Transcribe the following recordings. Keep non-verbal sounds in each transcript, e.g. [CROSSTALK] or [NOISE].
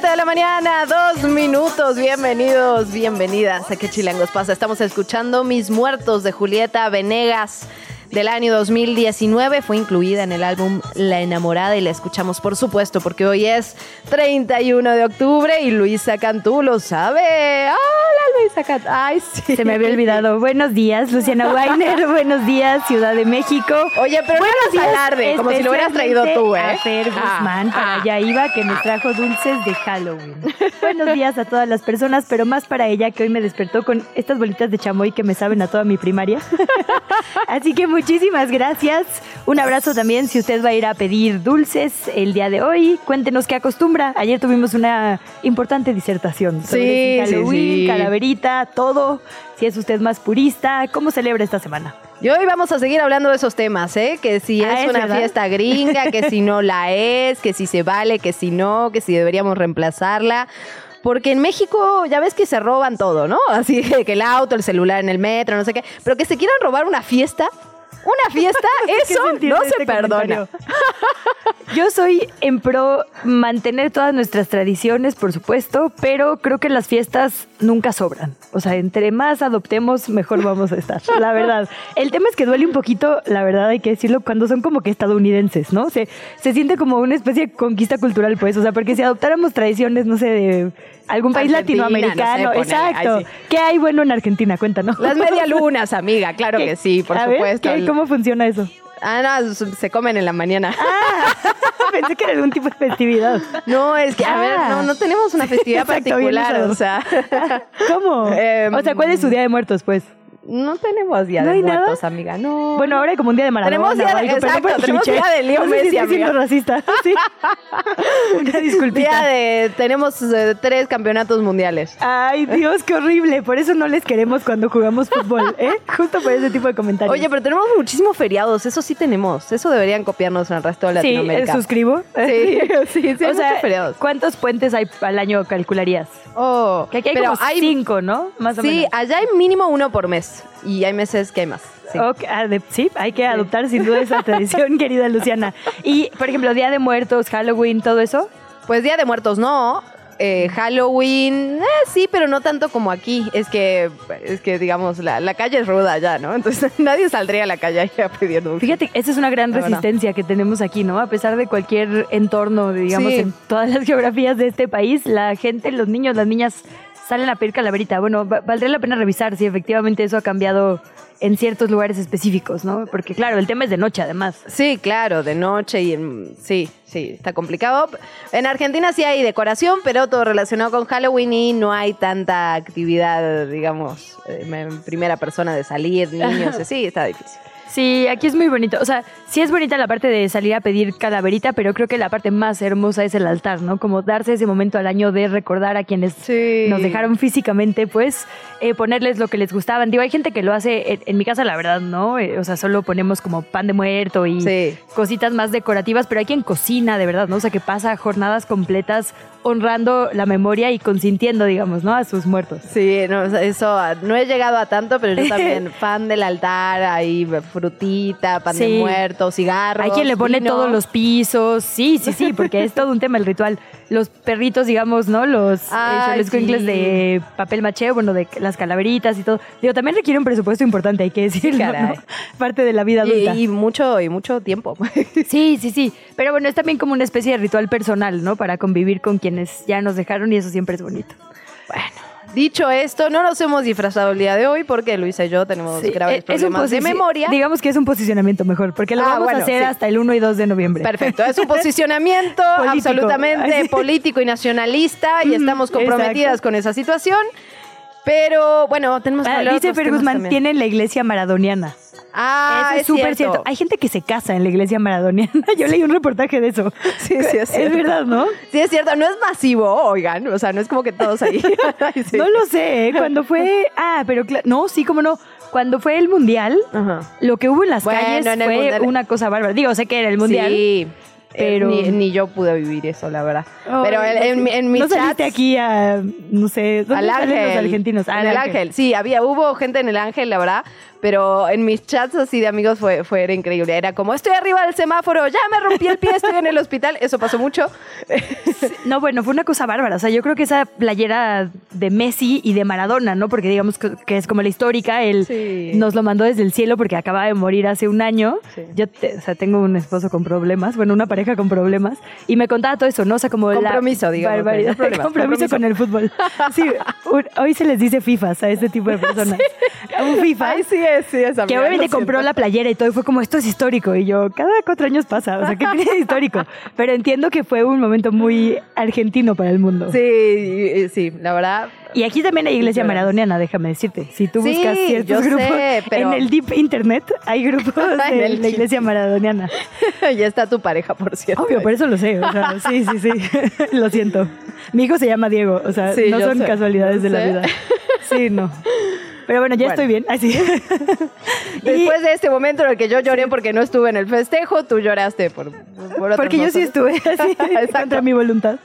De la mañana, dos minutos. Bienvenidos, bienvenidas a ¿Qué chilangos pasa? Estamos escuchando Mis Muertos de Julieta Venegas del año 2019. Fue incluida en el álbum La Enamorada y la escuchamos, por supuesto, porque hoy es 31 de octubre y Luisa Cantú lo sabe. ¡Hola, Luisa Cantú! ¡Ay, sí! Se me había olvidado. Buenos días, Luciana Weiner. [LAUGHS] Buenos días, Ciudad de México. Oye, pero Buenos no eras alarde, como si lo hubieras traído tú, ¿eh? A Fer Ah, Guzmán, para ah. allá iba, que nos trajo dulces de Halloween. Buenos días a todas las personas, pero más para ella que hoy me despertó con estas bolitas de chamoy que me saben a toda mi primaria. [LAUGHS] Así que muchísimas gracias. Un abrazo también si usted va a ir a pedir dulces el día de hoy. Cuéntenos qué acostumbra. Ayer tuvimos una importante disertación sobre Sí, Halloween, sí. calaverita, todo. Si es usted más purista, ¿cómo celebra esta semana? Y hoy vamos a seguir hablando de esos temas, ¿eh? Que si Ah, es, ¿es una verdad? fiesta gringa, que si no la es, que si se vale, que si no, que si deberíamos reemplazarla. Porque en México ya ves que se roban todo, ¿no? Así que el auto, el celular en el metro, no sé qué. Pero que se quieran robar una fiesta, una fiesta, [LAUGHS] ¿Qué eso no se este perdona. Yo soy en pro mantener todas nuestras tradiciones, por supuesto, pero creo que las fiestas nunca sobran. O sea, entre más adoptemos, mejor vamos a estar, la verdad. El tema es que duele un poquito, la verdad hay que decirlo, cuando son como que estadounidenses, ¿no? Se, se siente como una especie de conquista cultural, pues. O sea, porque si adoptáramos tradiciones, no sé, de algún país Argentina, latinoamericano, no sé, exacto. sí. ¿Qué hay bueno en Argentina? Cuéntanos. Las [LAUGHS] medialunas, amiga, claro que sí, por A ver, supuesto. ¿qué? ¿Cómo funciona eso? Ah, no, se comen en la mañana. [LAUGHS] Pensé que era algún tipo de festividad. No, es que, a ver, Ah. no, no tenemos una festividad Exacto, particular, o sea, [LAUGHS] ¿Cómo? Em, o sea, ¿cuál es su día de muertos, pues? No tenemos día ¿No de hay nada? muertos, amiga, no. Bueno, ahora hay como un día de Maradona. Tenemos día de- exacto, tenemos día de Leo Messi, amiga. racista. [LAUGHS] Sí. Una [LAUGHS] disculpita. Día de, tenemos eh, tres campeonatos mundiales. Ay, Dios, qué horrible. Por eso no les queremos cuando jugamos fútbol, ¿eh? Justo por ese tipo de comentarios. Oye, pero tenemos muchísimos feriados, eso sí tenemos. Eso deberían copiarnos en el resto de sí, Latinoamérica. eh, suscribo. Sí, [LAUGHS] sí, sí, hay o sea, muchos feriados. ¿cuántos puentes hay al año calcularías? Oh, Que aquí hay pero como cinco, ¿no? Más o Sí, menos. allá hay mínimo uno por mes. Y hay meses que hay más. Sí. Ok, ah, sí, hay que adoptar sin duda esa tradición, [LAUGHS] querida Luciana. Y, por ejemplo, Día de Muertos, Halloween, todo eso. Pues Día de Muertos no. Eh, Halloween, eh, sí, pero no tanto como aquí. Es que, es que digamos, la, la calle es ruda allá, ¿no? Entonces [LAUGHS] nadie saldría a la calle a pedir dulce. Fíjate, esa es una gran La verdad. resistencia que tenemos aquí, ¿no? A pesar de cualquier entorno, digamos, Sí. en todas las geografías de este país, la gente, los niños, las niñas salen a pedir calaverita. Bueno, va- valdría la pena revisar si efectivamente eso ha cambiado en ciertos lugares específicos, ¿no? Porque claro, el tema es de noche además. Sí, claro, de noche y en- sí, sí, está complicado. En Argentina sí hay decoración, pero todo relacionado con Halloween y no hay tanta actividad, digamos, eh, en primera persona de salir, niños, [LAUGHS] sí, está difícil. Sí, aquí es muy bonito. O sea, sí es bonita la parte de salir a pedir calaverita, pero creo que la parte más hermosa es el altar, ¿no? Como darse ese momento al año de recordar a quienes Sí. nos dejaron físicamente, pues, eh, ponerles lo que les gustaban. Digo, hay gente que lo hace, en, en mi casa la verdad, ¿no? Eh, o sea, solo ponemos como pan de muerto y Sí. cositas más decorativas, pero hay quien cocina, de verdad, ¿no? O sea, que pasa jornadas completas honrando la memoria y consintiendo, digamos, ¿no? A sus muertos. Sí, no, eso ah, no he llegado a tanto, pero yo también [LAUGHS] fan del altar, ahí frutita, pan de muerto, cigarros. Hay quien le pone vino. todos los pisos. Sí, sí, sí, porque es todo un tema el ritual. Los perritos, digamos, ¿no? Los cuincles sí. de papel maché, bueno, de las calaveritas y todo. Digo, también requiere un presupuesto importante, hay que decirlo. ¿no? [LAUGHS] Parte de la vida adulta. Y, y mucho, y mucho tiempo. [LAUGHS] Sí, sí, sí. Pero bueno, es también como una especie de ritual personal, ¿no? Para convivir con quienes ya nos dejaron y eso siempre es bonito. bueno, dicho esto, no nos hemos disfrazado el día de hoy porque Luisa y yo tenemos Sí, graves es un problemas de memoria. Digamos que es un posicionamiento mejor, porque lo Ah, vamos bueno, a hacer sí. hasta el 1 y 2 de noviembre. Perfecto, es un [LAUGHS] posicionamiento Político. absolutamente [LAUGHS] político y nacionalista y estamos comprometidas exacto. con esa situación. Pero bueno, tenemos que Ah, hablar dice otros Fer temas Guzmán, también. tiene la iglesia maradoniana. Ah, Eso es súper cierto. Hay gente que se casa en la iglesia maradoniana. [LAUGHS] Yo leí un reportaje de eso. Sí, sí, es [LAUGHS] cierto. Es verdad, ¿no? Sí, es cierto. No es masivo, oigan. O sea, no es como que todos ahí. [LAUGHS] Ay, sí. No lo sé. ¿eh? Cuando fue. Ah, pero no, sí, cómo no. Cuando fue el mundial, Ajá. lo que hubo en las Bueno, calles en fue Mundial. una cosa bárbara. Digo, sé que era el mundial. Sí. pero- Pero ni, ni yo pude vivir eso, la verdad. Pero en, en, mi- en mis No saliste chats, aquí a, no sé, ¿dónde al ángel. los argentinos? Ah, en el ángel. Sí, había, hubo gente en el ángel, la verdad. Pero en mis chats así de amigos fue, fue era increíble. Era como, estoy arriba del semáforo, ya me rompí el pie, estoy en el hospital. Eso pasó mucho. No, bueno, fue una cosa bárbara. O sea, yo creo que esa playera de Messi y de Maradona, ¿no? Porque digamos que es como la histórica, él Sí. nos lo mandó desde el cielo porque acaba de morir hace un año. Sí. Yo, te- o sea, tengo un esposo con problemas, bueno, una pareja con problemas, y me contaba todo eso, ¿no? O sea, como Compromiso, la digamos, barbaridad. no compromiso, compromiso. con el fútbol. Sí, un- hoy se les dice FIFAs a este tipo de personas. [LAUGHS] Un FIFA. Ay, sí sí es. Que obviamente compró la playera y todo, y fue como, esto es histórico. Y yo, cada cuatro años pasa, o sea, ¿qué [LAUGHS] tiene de histórico? Pero entiendo que fue un momento muy argentino para el mundo. Sí, sí, la verdad. Y aquí también hay iglesia maradoniana, déjame decirte. Si tú Sí, buscas ciertos grupos sé, pero- en el deep internet, hay grupos [LAUGHS] de la iglesia maradoniana. [LAUGHS] ya está tu pareja, por cierto. Obvio, por eso lo sé. O sea, sí, sí, sí. lo siento. Mi hijo se llama Diego, o sea, Sí, no son sé, casualidades de la sé. vida. Sí, no. Pero bueno, ya Bueno. estoy bien. Así. [LAUGHS] Después de este momento en el que yo lloré porque no estuve en el festejo, tú lloraste por, por Porque yo sí estuve así, [LAUGHS] [LAUGHS] contra mi voluntad.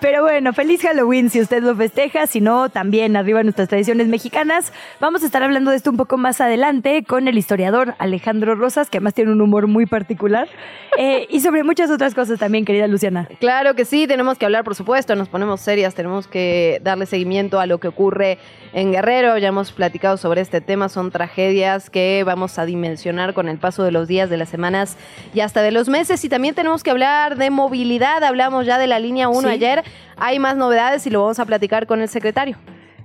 Pero bueno, feliz Halloween si usted lo festeja, si no, también arriba nuestras tradiciones mexicanas. Vamos a estar hablando de esto un poco más adelante con el historiador Alejandro Rosas, que además tiene un humor muy particular, eh, y sobre muchas otras cosas también, querida Luciana. Claro que sí, tenemos que hablar, por supuesto, nos ponemos serias, tenemos que darle seguimiento a lo que ocurre en Guerrero, ya hemos platicado sobre este tema, son tragedias que vamos a dimensionar con el paso de los días, de las semanas y hasta de los meses, y también tenemos que hablar de movilidad, hablamos ya de la línea 1 Sí. ayer, hay más novedades y lo vamos a platicar con el secretario.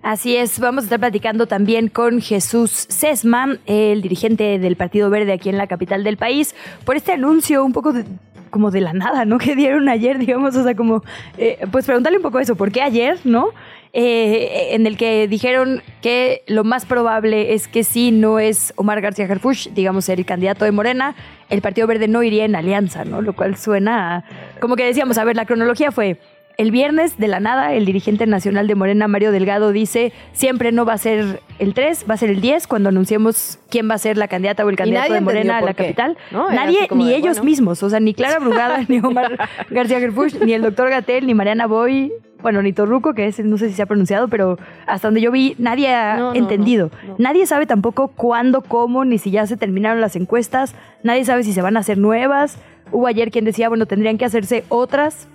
Así es, vamos a estar platicando también con Jesús Sesma, el dirigente del Partido Verde aquí en la capital del país, por este anuncio un poco de- como de la nada, ¿no? [LAUGHS] Que dieron ayer, digamos, o sea, como, eh, pues preguntarle un poco eso, ¿por qué ayer, no? Eh, en el que dijeron que lo más probable es que si no es Omar García Harfuch, digamos, el candidato de Morena, el Partido Verde no iría en alianza, ¿no? Lo cual suena como que decíamos, a ver, la cronología fue el viernes, de la nada, el dirigente nacional de Morena, Mario Delgado, dice, siempre no va a ser el 3, va a ser el 10 cuando anunciemos quién va a ser la candidata o el candidato de Morena a la qué, capital. Nadie, ni de, ellos bueno. mismos, o sea, ni Clara Brugada, ni Omar García Gerfuch, ni el doctor Gatel, ni Mariana Boy, bueno, ni Torruco, que es, no sé si se ha pronunciado, pero hasta donde yo vi, nadie ha no, entendido. no, no. Nadie sabe tampoco cuándo, cómo, ni si ya se terminaron las encuestas. Nadie sabe si se van a hacer nuevas. Hubo ayer quien decía, bueno, tendrían que hacerse otras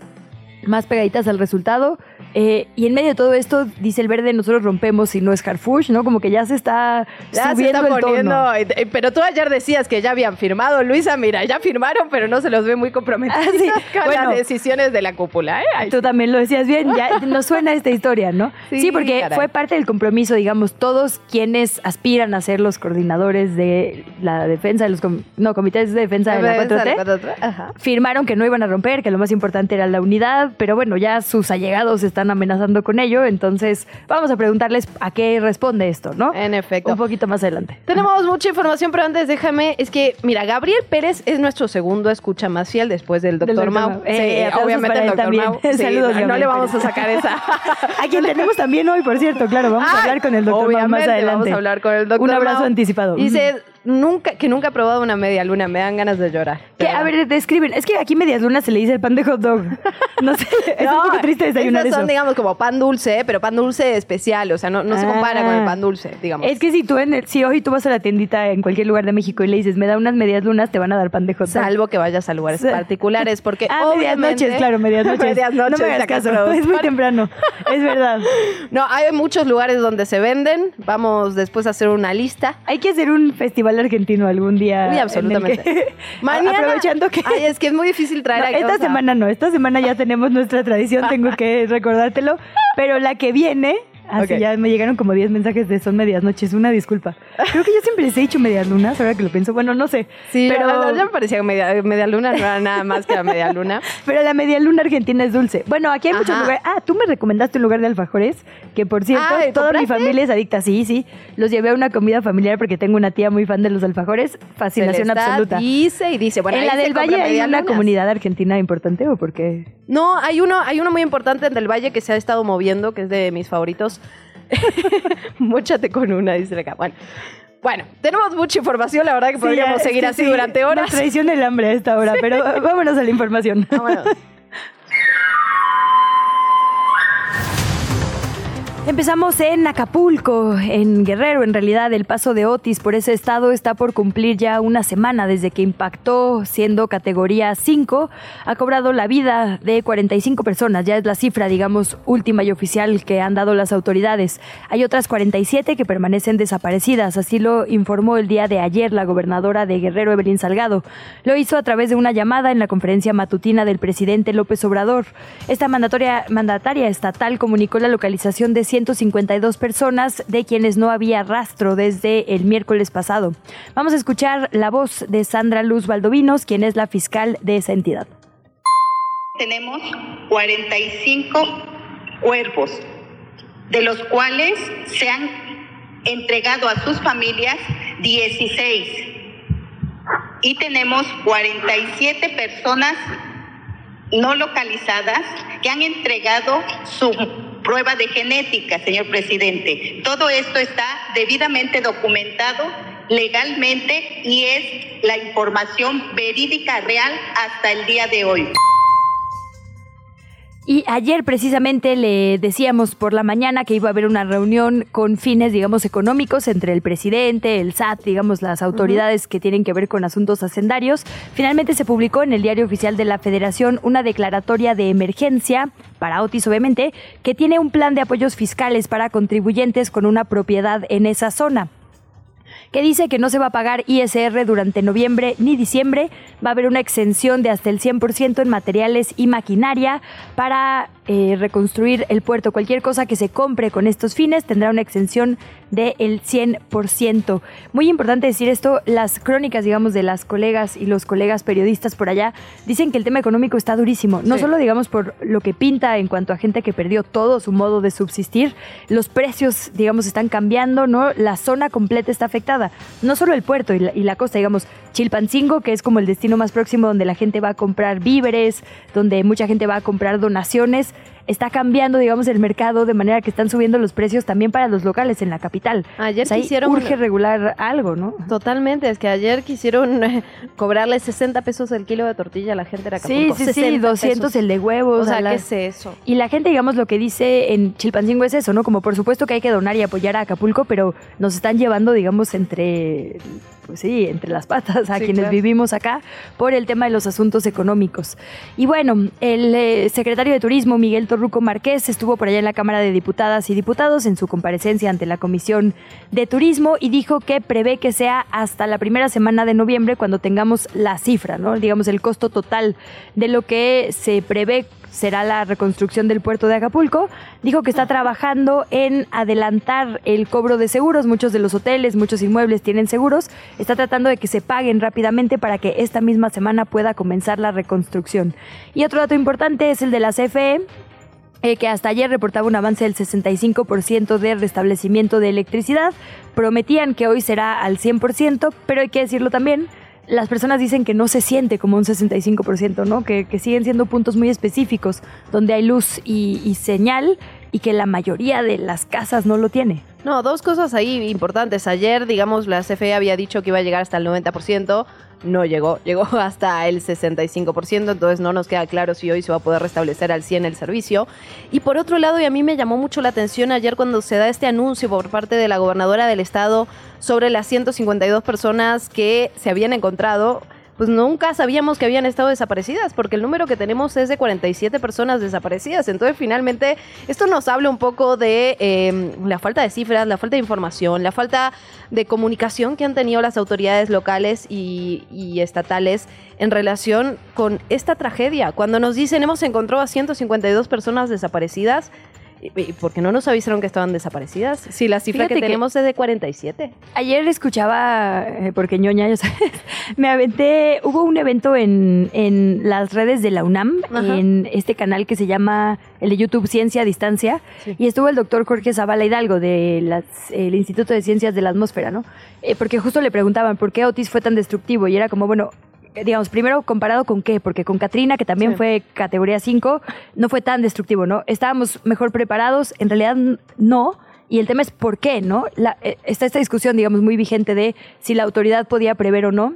más pegaditas al resultado. Eh, y en medio de todo esto, dice el verde, nosotros rompemos si no es Harfush, ¿no? Como que ya se está Ya se subiendo está el tono. poniendo, eh, pero tú ayer decías que ya habían firmado, Luisa, mira, ya firmaron, pero no se los ve muy comprometidos Ah, sí. con Bueno. las decisiones de la cúpula, ¿eh? Tú también lo decías bien, ya [LAUGHS] nos suena esta historia, ¿no? Sí, Sí, porque caray. fue parte del compromiso, digamos, todos quienes aspiran a ser los coordinadores de la defensa de los com- no, comités de defensa de la 4T. Ajá. Firmaron que no iban a romper, que lo más importante era la unidad, pero bueno, ya sus allegados están amenazando con ello, entonces vamos a preguntarles a qué responde esto, ¿no? En efecto. Un poquito más adelante. Tenemos mucha información, pero antes déjame, es que, mira, Gabriel Pérez es nuestro segundo escucha más fiel después del doctor doctor Mau. Mau. Eh, obviamente el doctor también. Mau. [LAUGHS] Sí, Saludos, no, no le vamos a sacar esa. [LAUGHS] A quien tenemos también hoy, por cierto, claro, vamos a hablar con el doctor Mau más adelante. Vamos a hablar con el doctor Un abrazo Mau. anticipado. Dice nunca, que nunca ha probado una media luna, me dan ganas de llorar. Que, a ver, describen. Es que aquí medias lunas se le dice el pan de hot dog. [LAUGHS] No sé, es un poco triste desayunar esas eso. son, digamos, como pan dulce, pero pan dulce especial, o sea, no, no se compara Ah. con el pan dulce, digamos. Es que si tú en el, si hoy tú vas a la tiendita en cualquier lugar de México y le dices, me da unas medias lunas, te van a dar pan de hot dog. Salvo que vayas a lugares particulares, porque Ah, medias noches, claro, medias [LAUGHS] noches. medias noches, No me hagas caso, productor. es muy temprano. Es verdad. No, hay muchos lugares donde se venden. Vamos después a hacer una lista. Hay que hacer un festival argentino algún día. El absolutamente. que- [LAUGHS] Mañana. Aprovechando que. Ay, es que es muy difícil traer [LAUGHS] No, a esta semana no, esta semana ya tenemos nuestra tradición, tengo que [LAUGHS] recordártelo, pero la que viene Así Ok. ya me llegaron como 10 mensajes de son medias noches, una disculpa. Creo que yo siempre les he dicho medias lunas, ahora que lo pienso. Bueno, no sé. Sí, pero, pero ya me parecía media, media luna, no era nada más que la media luna. [LAUGHS] pero la media luna argentina es dulce. Bueno, aquí hay muchos lugares. Ah, tú me recomendaste un lugar de alfajores, que por cierto, Ah, ¿y toda mi familia es adicta. Sí, sí. Los llevé a una comida familiar porque tengo una tía muy fan de los alfajores. Fascinación absoluta. Dice y dice, bueno, ¿En la del Valle hay una comunidad argentina importante o por qué? No, hay uno, hay uno muy importante en Del Valle que se ha estado moviendo, que es de mis favoritos. [LAUGHS] Móchate con una, dice acá. Bueno. Bueno, tenemos mucha información, la verdad que podríamos Sí, seguir así sí, durante Nos horas. traiciona el hambre a esta hora, pero vámonos a la información. Vámonos. Empezamos en Acapulco, en Guerrero, en realidad el paso de Otis por ese estado está por cumplir ya una semana desde que impactó siendo categoría 5, ha cobrado la vida de 45 personas, ya es la cifra digamos última y oficial que han dado las autoridades. Hay otras 47 que permanecen desaparecidas, así lo informó el día de ayer la gobernadora de Guerrero Evelyn Salgado. Lo hizo a través de una llamada en la conferencia matutina del presidente López Obrador. Esta mandatoria, mandataria estatal comunicó la localización de 152 personas de quienes no había rastro desde el miércoles pasado. Vamos a escuchar la voz de Sandra Luz Valdovinos, quien es la fiscal de esa entidad. Tenemos 45 cuerpos, de los cuales se han entregado a sus familias 16. Y tenemos 47 personas no localizadas que han entregado su prueba de genética, señor presidente. Todo esto está debidamente documentado legalmente y es la información verídica real hasta el día de hoy. Y ayer precisamente le decíamos por la mañana que iba a haber una reunión con fines, digamos, económicos entre el presidente, el SAT, digamos, las autoridades que tienen que ver con asuntos hacendarios. Finalmente se publicó en el diario oficial de la Federación una declaratoria de emergencia para Otis, obviamente, que tiene un plan de apoyos fiscales para contribuyentes con una propiedad en esa zona que dice que no se va a pagar ISR durante noviembre ni diciembre. Va a haber una exención de hasta el 100% en materiales y maquinaria para eh, reconstruir el puerto. Cualquier cosa que se compre con estos fines tendrá una exención del 100%. Muy importante decir esto, las crónicas, digamos, de las colegas y los colegas periodistas por allá dicen que el tema económico está durísimo. No Sí. solo, digamos, por lo que pinta en cuanto a gente que perdió todo su modo de subsistir, los precios, digamos, están cambiando, ¿no? La zona completa está afectada. No solo el puerto y la, y la costa, digamos, Chilpancingo, que es como el destino más próximo donde la gente va a comprar víveres, donde mucha gente va a comprar donaciones, está cambiando, digamos, el mercado de manera que están subiendo los precios también para los locales en la capital. Ayer O sea, quisieron- urge regular algo, ¿no? Totalmente, es que ayer quisieron eh, cobrarle 60 pesos el kilo de tortilla a la gente de Sí, Acapulco. sí, sí, 60 200 pesos. el de huevos. O sea, ¿qué es eso? Y la gente, digamos, lo que dice en Chilpancingo es eso, ¿no? Como por supuesto que hay que donar y apoyar a Acapulco, pero nos están llevando, digamos, entre, pues sí, entre las patas a Sí, quienes claro. vivimos acá por el tema de los asuntos económicos. Y bueno, el eh, secretario de Turismo, Miguel Torruco Márquez, estuvo por allá en la Cámara de Diputadas y Diputados en su comparecencia ante la Comisión de Turismo y dijo que prevé que sea hasta la primera semana de noviembre cuando tengamos la cifra, ¿no? Digamos, el costo total de lo que se prevé será la reconstrucción del puerto de Acapulco. Dijo que está trabajando en adelantar el cobro de seguros. Muchos de los hoteles, muchos inmuebles tienen seguros. Está tratando de que se paguen rápidamente para que esta misma semana pueda comenzar la reconstrucción. Y otro dato importante es el de la CFE. eh, que hasta ayer reportaba un avance del 65% de restablecimiento de electricidad. Prometían que hoy será al 100%, pero hay que decirlo también, las personas dicen que no se siente como un 65%, ¿no? Que, siguen siendo puntos muy específicos donde hay luz y, y señal y que la mayoría de las casas no lo tiene. No, dos cosas ahí importantes. Ayer, digamos, la CFE había dicho que iba a llegar hasta el 90%. No llegó, llegó [LAUGHS] hasta el 65%, entonces no nos queda claro si hoy se va a poder restablecer al 100 el servicio. Y por otro lado, y a mí me llamó mucho la atención ayer cuando se da este anuncio por parte de la gobernadora del estado sobre las 152 personas que se habían encontrado, pues nunca sabíamos que habían estado desaparecidas, porque el número que tenemos es de 47 personas desaparecidas. Entonces, finalmente, esto nos habla un poco de eh, la falta de cifras, la falta de información, la falta de comunicación que han tenido las autoridades locales y, estatales en relación con esta tragedia. Cuando nos dicen hemos encontrado a 152 personas desaparecidas, ¿Y por qué no nos avisaron que estaban desaparecidas? Si la cifra que tenemos es de 47. Ayer escuchaba, eh, porque ñoña, ya sabes, [LAUGHS] me aventé, hubo un evento en, en las redes de la UNAM, en este canal que se llama el de YouTube Ciencia a Distancia, y estuvo el doctor Jorge Zavala Hidalgo del Instituto de Ciencias de la Atmósfera, ¿no? Eh, porque justo le preguntaban por qué Otis fue tan destructivo, y era como, bueno, digamos, primero comparado con qué, porque con Katrina, que también fue categoría 5, no fue tan destructivo, ¿no? Estábamos mejor preparados, en realidad no. Y el tema es por qué, ¿no? Eh, está esta discusión, digamos, muy vigente de si la autoridad podía prever o no.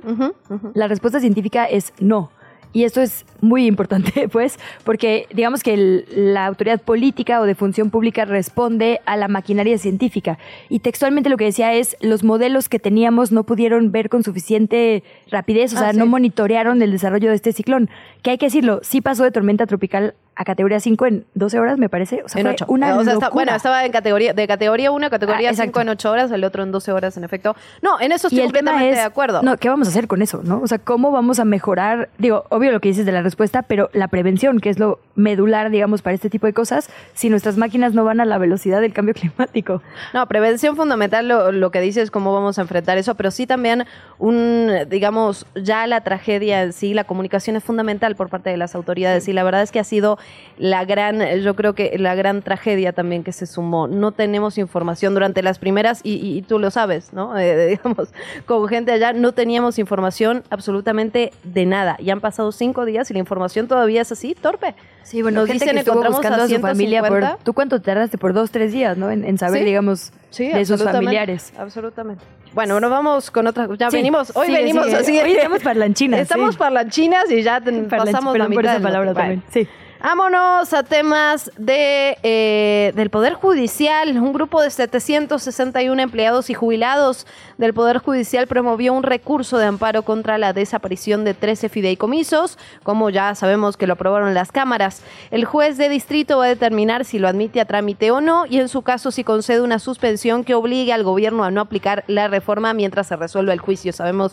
La respuesta científica es no. Y esto es muy importante, [LAUGHS] pues, porque digamos que la autoridad política o de función pública responde a la maquinaria científica. Y textualmente lo que decía es, los modelos que teníamos no pudieron ver con suficiente rapidez, o sea, ah, no monitorearon el desarrollo de este ciclón. Que hay que decirlo, sí pasó de tormenta tropical a categoría 5 en 12 horas, me parece. O sea, en 8. Una bueno, estaba en categoría, de categoría 1 a categoría 5 ah, en 8 horas, el otro en 12 horas, en efecto. No, en eso estoy completamente de acuerdo. No, ¿qué vamos a hacer con eso, no? O sea, ¿cómo vamos a mejorar? Digo, obvio lo que dices de la respuesta, pero la prevención, que es lo medular, digamos, para este tipo de cosas, si nuestras máquinas no van a la velocidad del cambio [LAUGHS] climático. No, prevención fundamental, lo, lo que dices, cómo vamos a enfrentar eso, pero sí también un, digamos, ya la tragedia en sí, la comunicación es fundamental por parte de las autoridades y la verdad es que ha sido la gran, yo creo que la gran tragedia también que se sumó. No tenemos información durante las primeras, y, tú lo sabes, ¿no? [LAUGHS] Eh, digamos, con gente allá no teníamos información absolutamente de nada. Y han pasado cinco días y la información todavía es así, torpe. Sí, bueno, Nos dicen, que encontramos buscando a, su familia por, ¿Tú cuánto tardaste? Por dos, tres días, ¿no? En, saber, digamos, de sus familiares. Absolutamente. Bueno, nos vamos con otras. Ya venimos, hoy venimos así. Hoy estamos [LAUGHS] parlanchinas. Estamos parlanchinas y ya pasamos la mitad. Esa palabra también. Sí. Vámonos a temas de, eh, del Poder Judicial. Un grupo de 761 empleados y jubilados del Poder Judicial promovió un recurso de amparo contra la desaparición de 13 fideicomisos, como ya sabemos que lo aprobaron las cámaras. El juez de distrito va a determinar si lo admite a trámite o no y en su caso si concede una suspensión que obligue al gobierno a no aplicar la reforma mientras se resuelva el juicio. Sabemos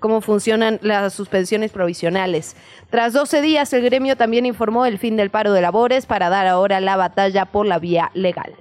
cómo funcionan las suspensiones provisionales. Tras 12 días, el gremio también informó el fin del paro de labores para dar ahora la batalla por la vía legal.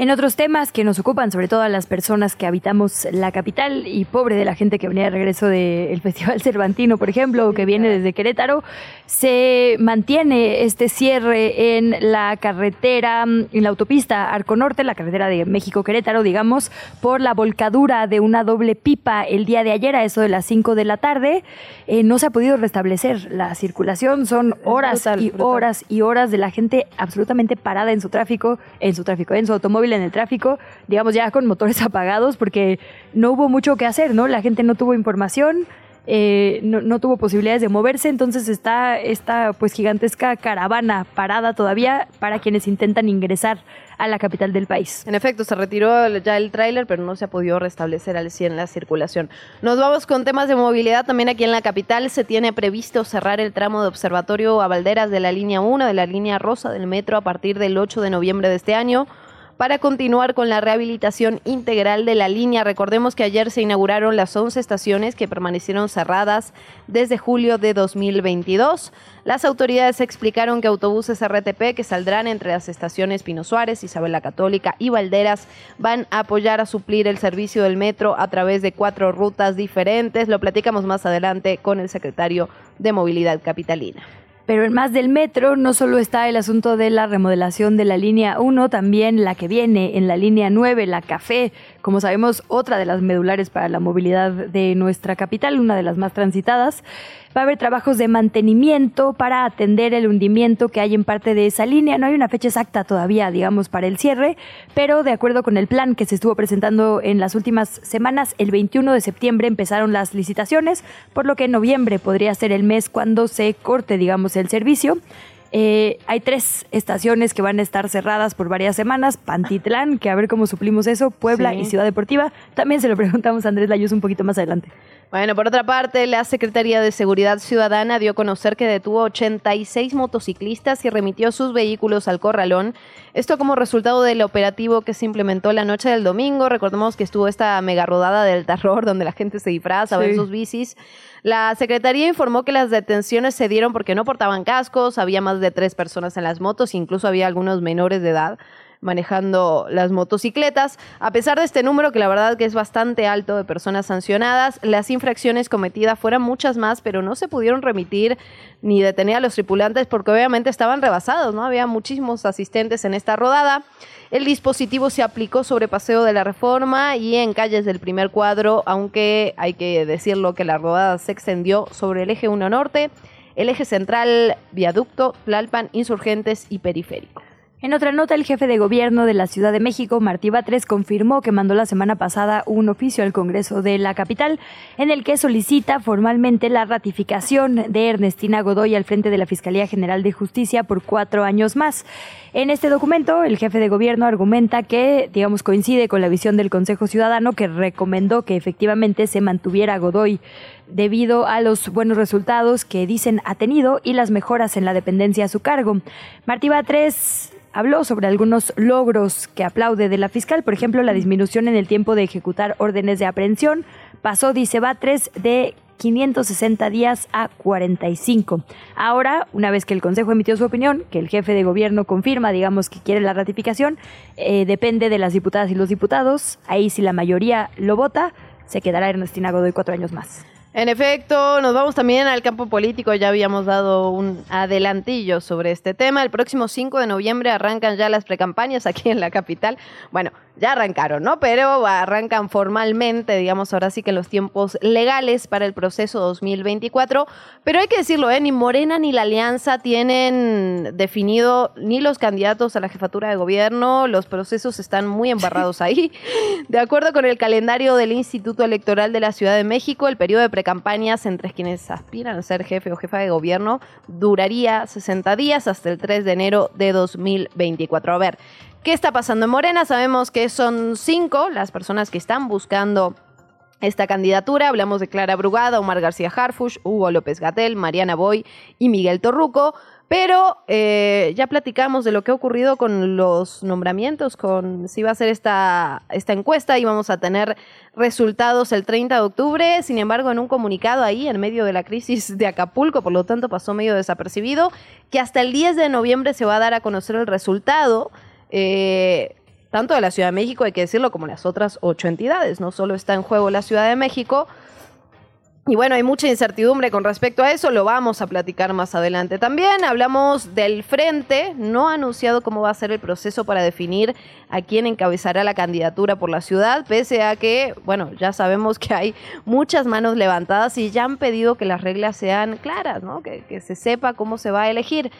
En otros temas que nos ocupan, sobre todo a las personas que habitamos la capital y pobre de la gente que venía de regreso del [LAUGHS] Festival Cervantino, por ejemplo, o que viene desde Querétaro, se mantiene este cierre en la carretera, en la autopista Arco Norte, la carretera de México-Querétaro, digamos, por la volcadura de una doble pipa el día de ayer a eso de las 5 de la tarde. Eh, no se ha podido restablecer la circulación, son horas y horas y horas de la gente absolutamente parada en su tráfico, en su tráfico, en su automóvil en el tráfico, digamos ya con motores [LAUGHS] apagados, porque no hubo mucho que hacer, ¿no? La gente no tuvo información, eh, no, tuvo posibilidades de moverse, entonces está esta pues gigantesca caravana parada todavía para quienes intentan ingresar a la capital del país. En efecto, se retiró ya el tráiler, pero no se ha podido restablecer al 100 la circulación. Nos vamos con temas de movilidad. También aquí en la capital se tiene previsto cerrar el tramo de observatorio a Valderas de la línea 1, de la línea rosa del metro a partir del 8 de noviembre de este año para continuar con la rehabilitación integral de la línea. Recordemos que ayer se inauguraron las 11 estaciones que permanecieron cerradas desde julio de 2022. Las autoridades explicaron que autobuses RTP que saldrán entre las estaciones Pino Suárez, Isabel la Católica y Valderas van a apoyar a suplir el servicio del metro a través de cuatro rutas diferentes. Lo platicamos más adelante con el secretario de Movilidad Capitalina. Pero en más del metro no solo está el asunto de la remodelación de la línea 1, también la que viene en la línea 9, la Café, como sabemos, otra de las medulares para la movilidad de nuestra capital, una de las más transitadas. Va a haber trabajos de mantenimiento para atender el hundimiento que hay en parte de esa línea. No hay una fecha exacta todavía, digamos, para el cierre, pero de acuerdo con el plan que se estuvo presentando en las últimas semanas, el 21 de septiembre empezaron las licitaciones, por lo que en noviembre podría ser el mes cuando se corte, digamos, el servicio. Eh, hay tres estaciones que van a estar cerradas por varias semanas. Pantitlán, que a ver cómo suplimos eso, Puebla y Ciudad Deportiva. También se lo preguntamos a Andrés Layuz un poquito más adelante. Bueno, por otra parte, la Secretaría de Seguridad Ciudadana dio a conocer que detuvo 86 motociclistas y remitió sus vehículos al corralón. Esto como resultado del operativo que se implementó la noche del domingo. Recordemos que estuvo esta mega rodada del terror donde la gente se disfraza, sí. ver sus bicis. La Secretaría informó que las detenciones se dieron porque no portaban cascos, había más de tres personas en las motos, incluso había algunos menores de edad manejando las motocicletas. A pesar de este número, que la verdad que es bastante alto de personas sancionadas, las infracciones cometidas fueron muchas más, pero no se pudieron remitir ni detener a los tripulantes porque obviamente estaban rebasados, ¿no? Había muchísimos asistentes en esta rodada. El dispositivo se aplicó sobre Paseo de la Reforma y en calles del primer cuadro, aunque hay que decirlo que la rodada se extendió sobre el eje 1 norte, el eje central, viaducto, Tlalpan, insurgentes y periférico. En otra nota, el jefe de gobierno de la Ciudad de México, Martí Batres, confirmó que mandó la semana pasada un oficio al Congreso de la capital en el que solicita formalmente la ratificación de Ernestina Godoy al frente de la Fiscalía General de Justicia por cuatro años más. En este documento, el jefe de gobierno argumenta que, digamos, coincide con la visión del Consejo Ciudadano que recomendó que efectivamente se mantuviera Godoy debido a los buenos resultados que dicen ha tenido y las mejoras en la dependencia a su cargo. Martí Batres habló sobre algunos logros que aplaude de la fiscal, por ejemplo, la disminución en el tiempo de ejecutar órdenes de aprehensión. Pasó, dice Batres, de 560 días a 45. Ahora, una vez que el Consejo emitió su opinión, que el jefe de gobierno confirma, digamos, que quiere la ratificación, eh, depende de las diputadas y los diputados. Ahí si la mayoría lo vota, se quedará Ernestina Godoy cuatro años más. En efecto, nos vamos también al campo político. Ya habíamos dado un adelantillo sobre este tema. El próximo 5 de noviembre arrancan ya las precampañas aquí en la capital. Bueno, ya arrancaron, ¿no? Pero arrancan formalmente, digamos, ahora sí que los tiempos legales para el proceso 2024. Pero hay que decirlo, ¿eh? Ni Morena ni la Alianza tienen definido ni los candidatos a la jefatura de gobierno. Los procesos están muy embarrados [LAUGHS] ahí. De acuerdo con el calendario del Instituto Electoral de la Ciudad de México, el periodo de precampañas entre quienes aspiran a ser jefe o jefa de gobierno duraría 60 días hasta el 3 de enero de 2024. A ver, ¿Qué está pasando en Morena? Sabemos que son cinco las personas que están buscando esta candidatura. Hablamos de Clara Brugada, Omar García Harfush, Hugo López Gatel, Mariana Boy y Miguel Torruco. Pero eh, ya platicamos de lo que ha ocurrido con los nombramientos, con si va a ser esta, esta encuesta y vamos a tener resultados el 30 de octubre. Sin embargo, en un comunicado ahí, en medio de la crisis de Acapulco, por lo tanto pasó medio desapercibido, que hasta el 10 de noviembre se va a dar a conocer el resultado eh, tanto de la Ciudad de México, hay que decirlo, como las otras ocho entidades. No solo está en juego la Ciudad de México. Y bueno, hay mucha incertidumbre con respecto a eso, lo vamos a platicar más adelante también. Hablamos del frente, no ha anunciado cómo va a ser el proceso para definir a quién encabezará la candidatura por la ciudad, pese a que, bueno, ya sabemos que hay muchas manos levantadas y ya han pedido que las reglas sean claras, ¿no? que, que se sepa cómo se va a elegir.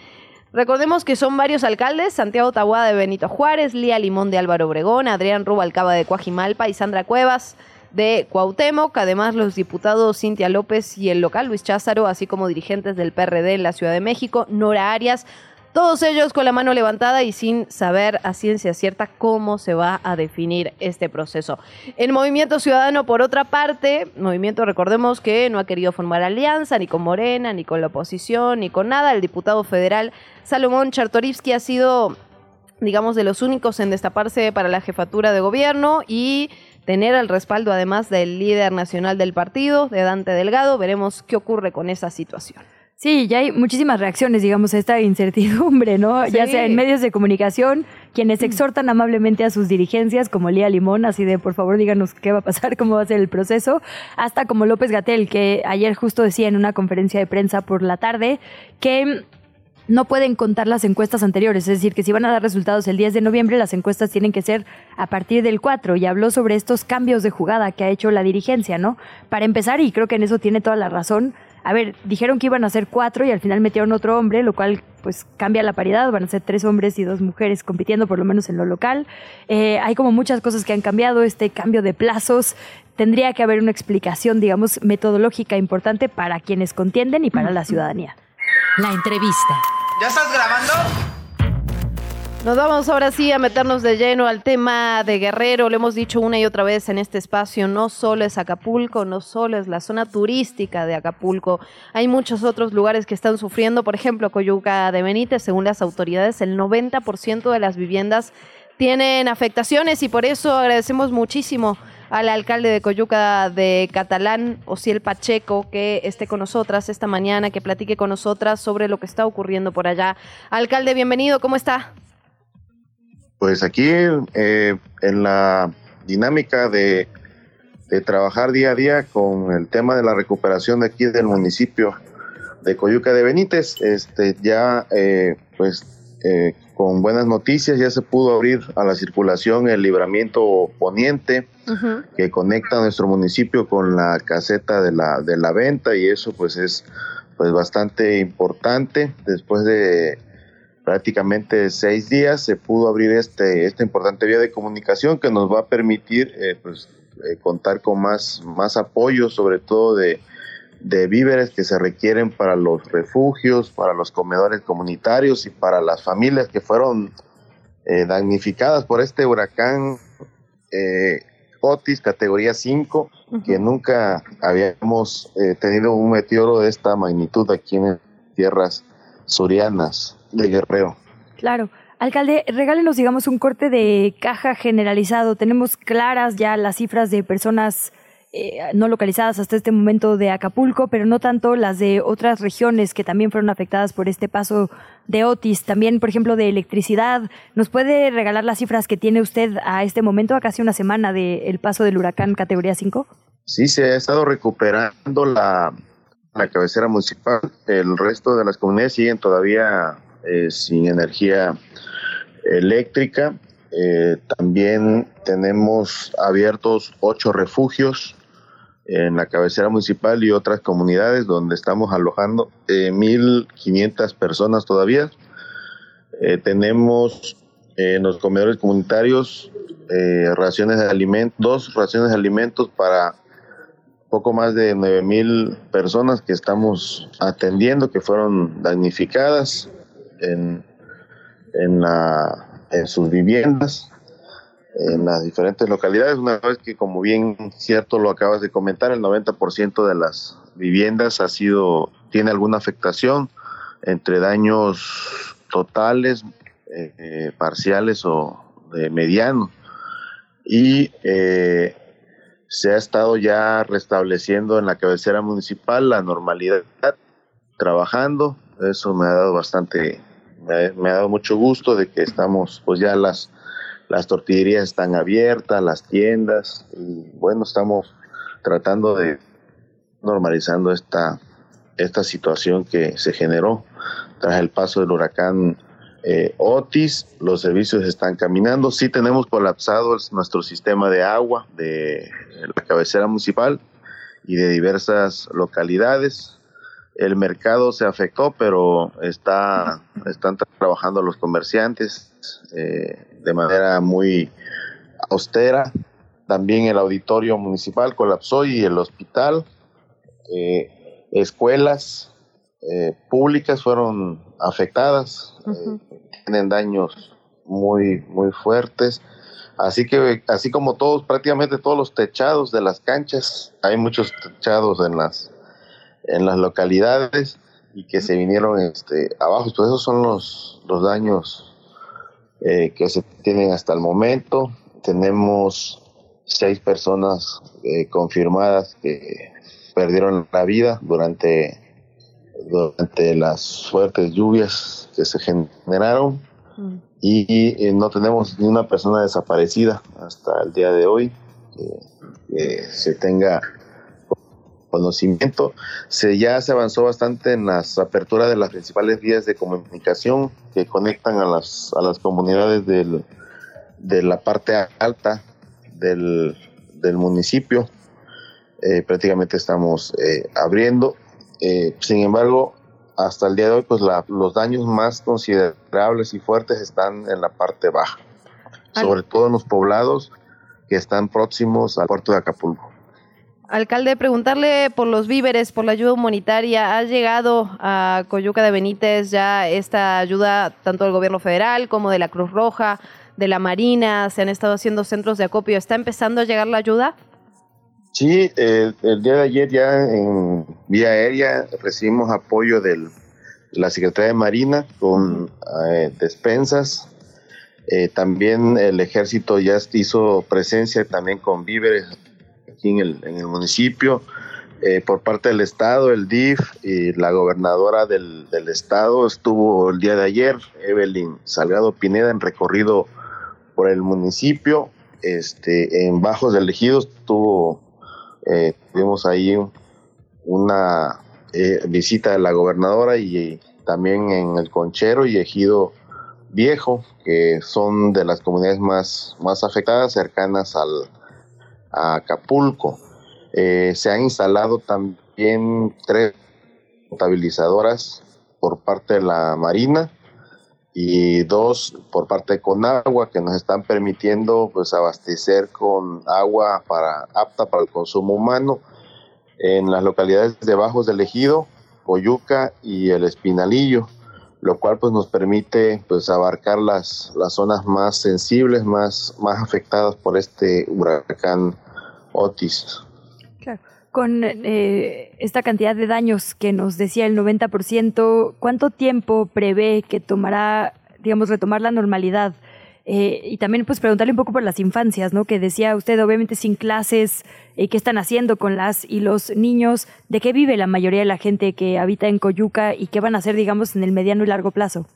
Recordemos que son varios alcaldes, Santiago Tahuada de Benito Juárez, Lía Limón de Álvaro Obregón, Adrián Rubalcaba de Coajimalpa y Sandra Cuevas de Cuauhtémoc, además los diputados Cintia López y el local Luis Cházaro, así como dirigentes del PRD en la Ciudad de México, Nora Arias, todos ellos con la mano levantada y sin saber a ciencia cierta cómo se va a definir este proceso. El Movimiento Ciudadano, por otra parte, Movimiento, recordemos que no ha querido formar alianza ni con Morena, ni con la oposición, ni con nada. El diputado federal Salomón Chartorivsky ha sido, digamos, de los únicos en destaparse para la jefatura de gobierno y tener el respaldo además del líder nacional del partido, de Dante Delgado. Veremos qué ocurre con esa situación. Sí, ya hay muchísimas reacciones, digamos, a esta incertidumbre, ¿no? Ya sea en medios de comunicación, quienes exhortan amablemente a sus dirigencias, como Lía Limón, así de por favor díganos qué va a pasar, [LAUGHS] cómo va a ser el proceso, hasta como López Gatel, que ayer justo decía en una conferencia de prensa por la tarde que no pueden contar las encuestas anteriores, es decir, que si van a dar resultados el 10 de noviembre, las encuestas tienen que ser a partir del 4 y habló sobre estos cambios de jugada que ha hecho la dirigencia, ¿no? Para empezar, y creo que en eso tiene toda la razón, a ver, dijeron que iban a ser cuatro y al final metieron otro hombre, lo cual pues cambia la paridad, van a ser tres hombres y dos mujeres compitiendo por lo menos en lo local. Eh, hay como muchas cosas que han cambiado, este cambio de plazos, tendría que haber una explicación, digamos, metodológica importante para quienes contienden y para la ciudadanía. La entrevista. ¿Ya estás grabando? Nos vamos ahora sí a meternos de lleno al tema de Guerrero. Lo hemos dicho una y otra vez en este espacio, no solo es Acapulco, no solo es la zona turística de Acapulco. Hay muchos otros lugares que están sufriendo, por ejemplo, Coyuca de Benítez, según las autoridades, el 90% de las viviendas tienen afectaciones y por eso agradecemos muchísimo al alcalde de Coyuca de Catalán, Osiel Pacheco, que esté con nosotras esta mañana, que platique con nosotras sobre lo que está ocurriendo por allá. Alcalde, bienvenido, ¿cómo está? Pues aquí eh, en la dinámica de, trabajar día a día con el tema de la recuperación de aquí del municipio de Coyuca de Benítez, este ya eh, pues eh, con buenas noticias ya se pudo abrir a la circulación el libramiento poniente que conecta nuestro municipio con la caseta de la de la venta y eso pues es pues bastante importante. Después de prácticamente seis días se pudo abrir este, esta importante vía de comunicación que nos va a permitir eh, pues, eh, contar con más, más apoyo, sobre todo de, víveres que se requieren para los refugios, para los comedores comunitarios y para las familias que fueron eh, damnificadas por este huracán Otis categoría 5, que nunca habíamos tenido un meteoro de esta magnitud aquí en tierras surianas de Guerrero. Claro. Alcalde, regálenos, digamos, un corte de caja generalizado. Tenemos claras ya las cifras de personas eh, no localizadas hasta este momento de Acapulco, pero no tanto las de otras regiones que también fueron afectadas por este paso de Otis. También, por ejemplo, de electricidad. ¿Nos puede regalar las cifras que tiene usted a este momento, a casi una semana del paso del huracán categoría 5? Sí, se ha estado recuperando la, la cabecera municipal. El resto de las comunidades siguen todavía eh, sin energía eléctrica. Eh, también tenemos abiertos ocho refugios en la cabecera municipal y otras comunidades donde estamos alojando eh, 1.500 personas todavía. Eh, tenemos en los comedores comunitarios raciones de alimentos, dos raciones de alimentos para poco más de 9.000 personas que estamos atendiendo que fueron damnificadas en, en, la, en sus viviendas, en las diferentes localidades, una vez que como bien cierto lo acabas de comentar, el 90% de las viviendas ha sido, tiene alguna afectación entre daños totales, eh, parciales o de mediano. Y eh, se ha estado ya restableciendo en la cabecera municipal la normalidad, trabajando. Eso me ha dado bastante me, ha dado mucho gusto de que estamos, pues ya las, las tortillerías están abiertas, las tiendas, y bueno, estamos tratando de normalizando esta, esta situación que se generó. Tras el paso del huracán eh, Otis, los servicios están caminando, sí tenemos colapsado nuestro sistema de agua de la cabecera municipal y de diversas localidades, el mercado se afectó, pero está, están trabajando los comerciantes eh, de manera muy austera. También el auditorio municipal colapsó y el hospital. Eh, escuelas eh, públicas fueron afectadas, tienen daños muy, muy fuertes. Así que, así como todos, prácticamente todos los techados de las canchas, hay muchos techados en las en las localidades y que se vinieron este, abajo. Pues esos son los, los daños eh, que se tienen hasta el momento. Tenemos seis personas eh, confirmadas que perdieron la vida durante, durante las fuertes lluvias que se generaron mm. y, eh, no tenemos ni una persona desaparecida hasta el día de hoy que se tenga conocimiento. Se, ya se avanzó bastante en las aperturas de las principales vías de comunicación que conectan a las, a las comunidades del, de la parte alta del, del municipio. Eh, prácticamente estamos eh, abriendo. Eh, sin embargo, hasta el día de hoy, pues los daños más considerables y fuertes están en la parte baja, sobre todo en los poblados que están próximos al puerto de Acapulco. Alcalde, preguntarle por los víveres, por la ayuda humanitaria. ¿Ha llegado a Coyuca de Benítez ya esta ayuda tanto del gobierno federal como de la Cruz Roja, de la Marina? ¿Se han estado haciendo centros de acopio? ¿Está empezando a llegar la ayuda? Sí, el día de ayer ya en vía aérea recibimos apoyo de la Secretaría de Marina con eh, despensas. Eh, también el ejército ya hizo presencia también con víveres aquí en el, municipio. Eh, por parte del Estado, el DIF y la gobernadora del, Estado estuvo el día de ayer, Evelyn Salgado Pineda, en recorrido por el municipio. Este, en Bajos del Ejido estuvo, eh, tuvimos ahí una eh, visita de la gobernadora y también en el Conchero y Ejido Viejo, que son de las comunidades más, más afectadas, cercanas al, a Acapulco. Eh, se han instalado también tres potabilizadoras por parte de la Marina y dos por parte de Conagua que nos están permitiendo pues abastecer con agua para apta para el consumo humano en las localidades de Bajos del Ejido, Coyuca y el Espinalillo, lo cual pues nos permite pues abarcar las, las zonas más sensibles, más, más afectadas por este huracán Otis. Claro. Con eh, esta cantidad de daños que nos decía el 90%, ¿cuánto tiempo prevé que tomará, digamos, retomar la normalidad? Eh, y también pues preguntarle un poco por las infancias, ¿no? Que decía usted, obviamente sin clases, eh, ¿qué están haciendo con las y los niños? ¿De qué vive la mayoría de la gente que habita en Coyuca y qué van a hacer, digamos, en el mediano y largo plazo?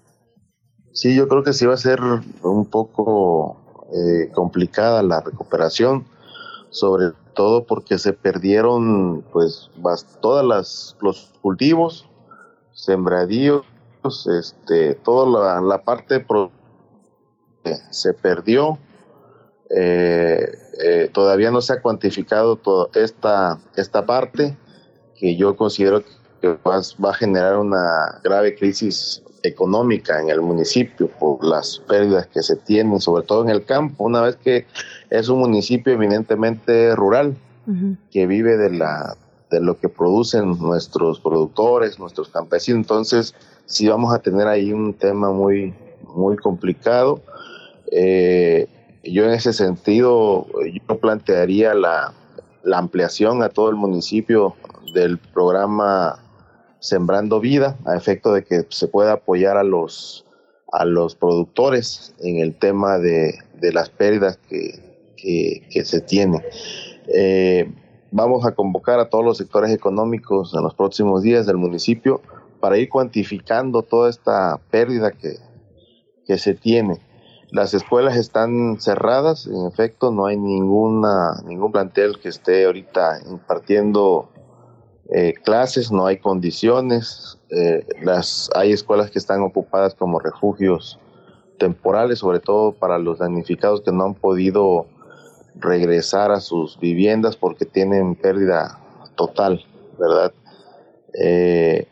Sí, yo creo que sí va a ser un poco complicada la recuperación sobre todo porque se perdieron pues todas las los cultivos, sembradíos, este, toda la, parte se perdió. Eh, eh, todavía no se ha cuantificado toda esta, esta parte que yo considero que va a generar una grave crisis económica en el municipio por las pérdidas que se tienen, sobre todo en el campo, una vez que es un municipio eminentemente rural, que vive de, la, de lo que producen nuestros productores, nuestros campesinos, entonces sí vamos a tener ahí un tema muy, muy complicado. Eh, yo en ese sentido, yo plantearía la, la ampliación a todo el municipio del programa Sembrando Vida, a efecto de que se pueda apoyar a los, a los productores en el tema de, las pérdidas que, que, se tienen. Eh, vamos a convocar a todos los sectores económicos en los próximos días del municipio para ir cuantificando toda esta pérdida que, que se tiene. Las escuelas están cerradas, en efecto, no hay ninguna, ningún plantel que esté ahorita impartiendo eh, clases, no hay condiciones, eh, las, hay escuelas que están ocupadas como refugios temporales, sobre todo para los damnificados que no han podido regresar a sus viviendas porque tienen pérdida total, ¿verdad? Eh,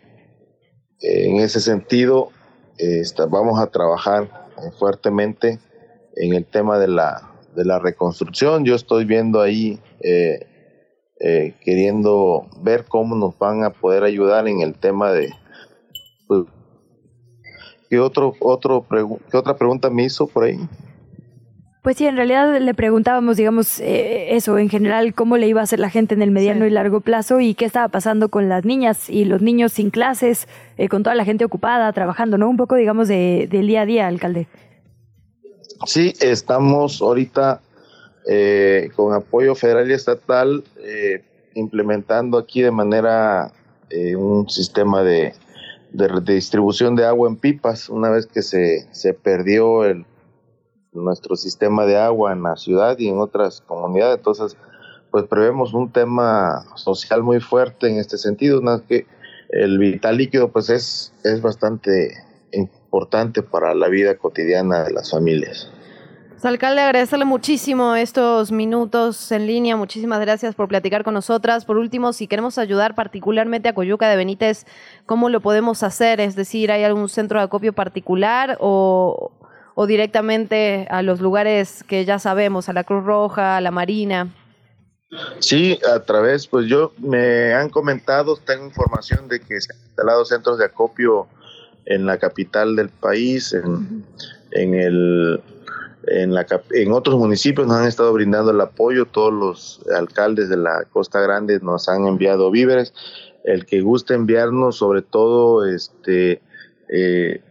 en ese sentido, vamos a trabajar fuertemente en el tema de la, de la reconstrucción. Yo estoy viendo ahí eh, queriendo ver cómo nos van a poder ayudar en el tema de... Pues, ¿qué, otro, otro ¿Qué otra pregunta me hizo por ahí? Pues sí, en realidad le preguntábamos, digamos, eh, eso, en general, cómo le iba a hacer la gente en el mediano y largo plazo y qué estaba pasando con las niñas y los niños sin clases, eh, con toda la gente ocupada, trabajando, ¿no? Un poco, digamos, de, del día a día, alcalde. Sí, estamos ahorita eh, con apoyo federal y estatal, eh, implementando aquí de manera eh, un sistema de, distribución de agua en pipas, una vez que se, se perdió el, nuestro sistema de agua en la ciudad y en otras comunidades. Entonces, pues prevemos un tema social muy fuerte en este sentido, una que el vital líquido pues es, es bastante importante para la vida cotidiana de las familias. Alcalde, agradecerle muchísimo estos minutos en línea. Muchísimas gracias por platicar con nosotras. Por último, si queremos ayudar particularmente a Coyuca de Benítez, ¿cómo lo podemos hacer? Es decir, ¿hay algún centro de acopio particular o, o directamente a los lugares que ya sabemos, a la Cruz Roja, a la Marina? Sí, a través, pues yo me han comentado, tengo información de que se han instalado centros de acopio en la capital del país, en, en el en, la, en otros municipios nos han estado brindando el apoyo, todos los alcaldes de la Costa Grande nos han enviado víveres. El que guste enviarnos, sobre todo, este eh,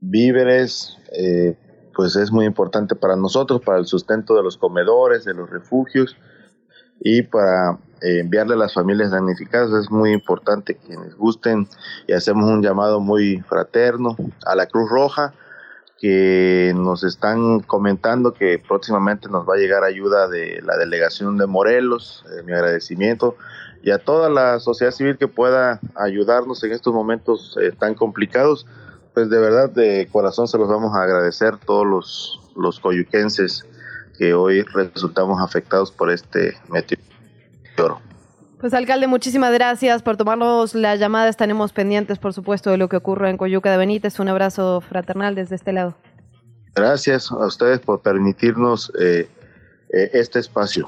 víveres, eh, pues es muy importante para nosotros, para el sustento de los comedores, de los refugios y para eh, enviarle a las familias damnificadas. Es muy importante que les gusten y hacemos un llamado muy fraterno a la Cruz Roja que nos están comentando que próximamente nos va a llegar ayuda de la delegación de Morelos, eh, mi agradecimiento, y a toda la sociedad civil que pueda ayudarnos en estos momentos eh, tan complicados, pues de verdad de corazón se los vamos a agradecer todos los, los coyuquenses que hoy resultamos afectados por este meteoro. Pues alcalde, muchísimas gracias por tomarnos las llamadas. Estaremos pendientes, por supuesto, de lo que ocurre en Coyuca de Benítez. Un abrazo fraternal desde este lado. Gracias a ustedes por permitirnos eh, eh, este espacio.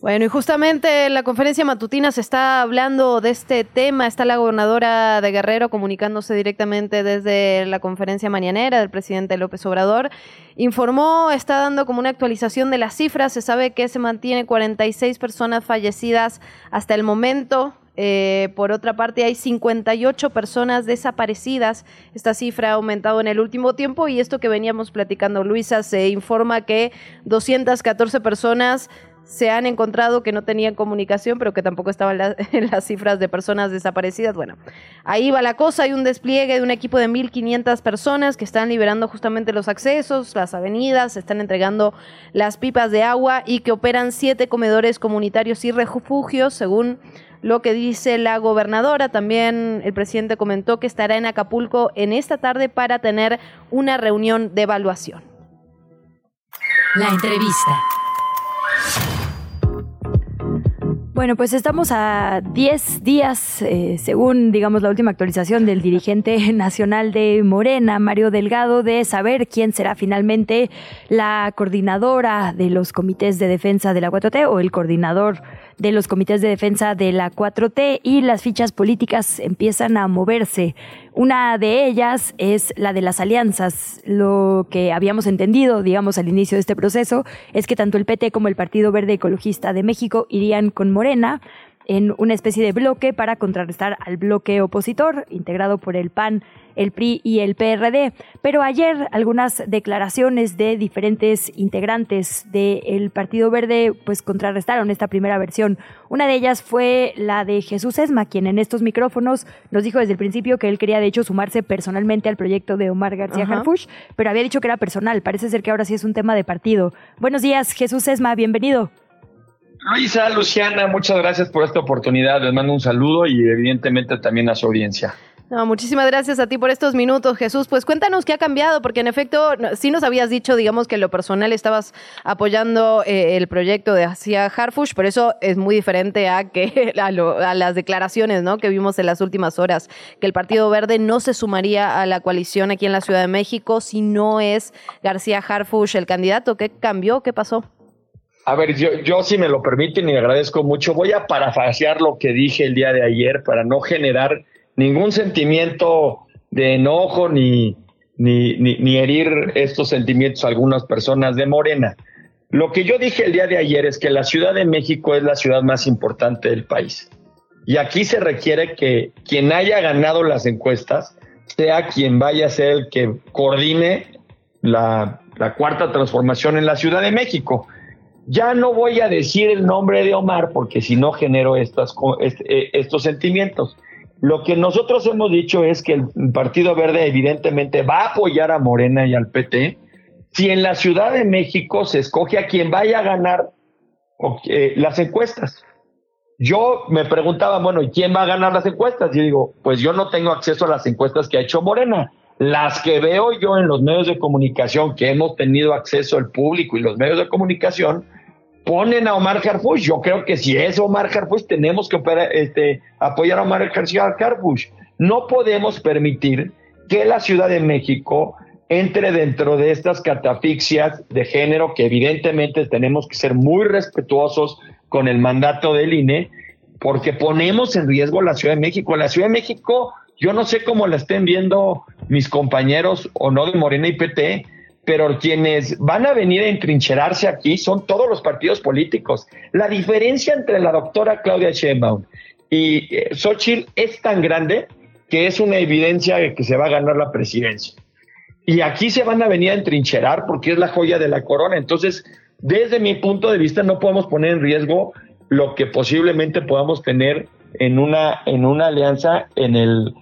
Bueno, y justamente en la conferencia matutina se está hablando de este tema. Está la gobernadora de Guerrero comunicándose directamente desde la conferencia mañanera del presidente López Obrador. Informó, está dando como una actualización de las cifras. Se sabe que se mantiene 46 personas fallecidas hasta el momento. Eh, por otra parte, hay 58 personas desaparecidas. Esta cifra ha aumentado en el último tiempo y esto que veníamos platicando, Luisa, se informa que 214 personas se han encontrado que no tenían comunicación, pero que tampoco estaban [LAUGHS] en las cifras de personas desaparecidas. Bueno, ahí va la cosa. Hay un despliegue de un equipo de 1.500 personas que están liberando justamente los accesos, las avenidas, están entregando las pipas de agua y que operan siete comedores comunitarios y refugios, según lo que dice la gobernadora. También el presidente comentó que estará en Acapulco en esta tarde para tener una reunión de evaluación. La entrevista. Bueno, pues estamos a 10 días, eh, según, digamos, la última actualización del dirigente [LAUGHS] nacional de Morena, Mario Delgado, de saber quién será finalmente la coordinadora de los comités de defensa de la 4T o el coordinador de los comités de defensa de la 4T y las fichas políticas empiezan a moverse. Una de ellas es la de las alianzas. Lo que habíamos entendido, digamos, al inicio de este proceso es que tanto el PT como el Partido Verde Ecologista de México irían con Morena en una especie de bloque para contrarrestar al bloque opositor, integrado por el PAN, el PRI y el PRD. Pero ayer algunas declaraciones de diferentes integrantes del Partido Verde pues contrarrestaron esta primera versión. Una de ellas fue la de Jesús Esma, quien en estos micrófonos nos dijo desde el principio que él quería de hecho sumarse personalmente al proyecto de Omar García Harfuch, pero había dicho que era personal. Parece ser que ahora sí es un tema de partido. Buenos días, Jesús Esma, bienvenido. Luisa, Luciana, muchas gracias por esta oportunidad. Les mando un saludo y evidentemente también a su audiencia. No, muchísimas gracias a ti por estos minutos, Jesús. Pues cuéntanos qué ha cambiado, porque en efecto sí nos habías dicho, digamos, que en lo personal estabas apoyando eh, el proyecto de Asia Harfush, pero eso es muy diferente a que [LAUGHS] a, a, las declaraciones, ¿no? Que vimos en las últimas horas, que el Partido Verde no se sumaría a la coalición aquí en la Ciudad de México si no es García Harfush el candidato. ¿Qué cambió? ¿Qué pasó? A ver, yo, yo si me lo permiten y agradezco mucho, voy a parafasear lo que dije el día de ayer para no generar ningún sentimiento de enojo ni, ni, ni, herir estos sentimientos a algunas personas de Morena. Lo que yo dije el día de ayer es que la Ciudad de México es la ciudad más importante del país. Y aquí se requiere que quien haya ganado las encuestas sea quien vaya a ser el que coordine la, la cuarta transformación en la Ciudad de México. Ya no voy a decir el nombre de Omar porque si no genero estas, eh, estos sentimientos. Lo que nosotros hemos dicho es que el Partido Verde evidentemente va a apoyar a Morena y al PT si en la Ciudad de México se escoge a quien vaya a ganar eh, las encuestas. Yo me preguntaba, bueno, ¿y quién va a ganar las encuestas? Y digo, pues yo no tengo acceso a las encuestas que ha hecho Morena. Las que veo yo en los medios de comunicación, que hemos tenido acceso al público y los medios de comunicación, ponen a Omar Harfush. Yo creo que si es Omar Harfush, tenemos que este, apoyar a Omar Harfush. No podemos permitir que la Ciudad de México entre dentro de estas catafixias de género que evidentemente tenemos que ser muy respetuosos con el mandato del INE, porque ponemos en riesgo la Ciudad de México. La Ciudad de México, yo no sé cómo la estén viendo mis compañeros o no de Morena y PT, pero quienes van a venir a entrincherarse aquí son todos los partidos políticos. La diferencia entre la doctora Claudia Sheinbaum y eh, Xochitl es tan grande que es una evidencia de que se va a ganar la presidencia. Y aquí se van a venir a entrincherar porque es la joya de la corona. Entonces, desde mi punto de vista, no podemos poner en riesgo lo que posiblemente podamos tener en una, en una alianza en el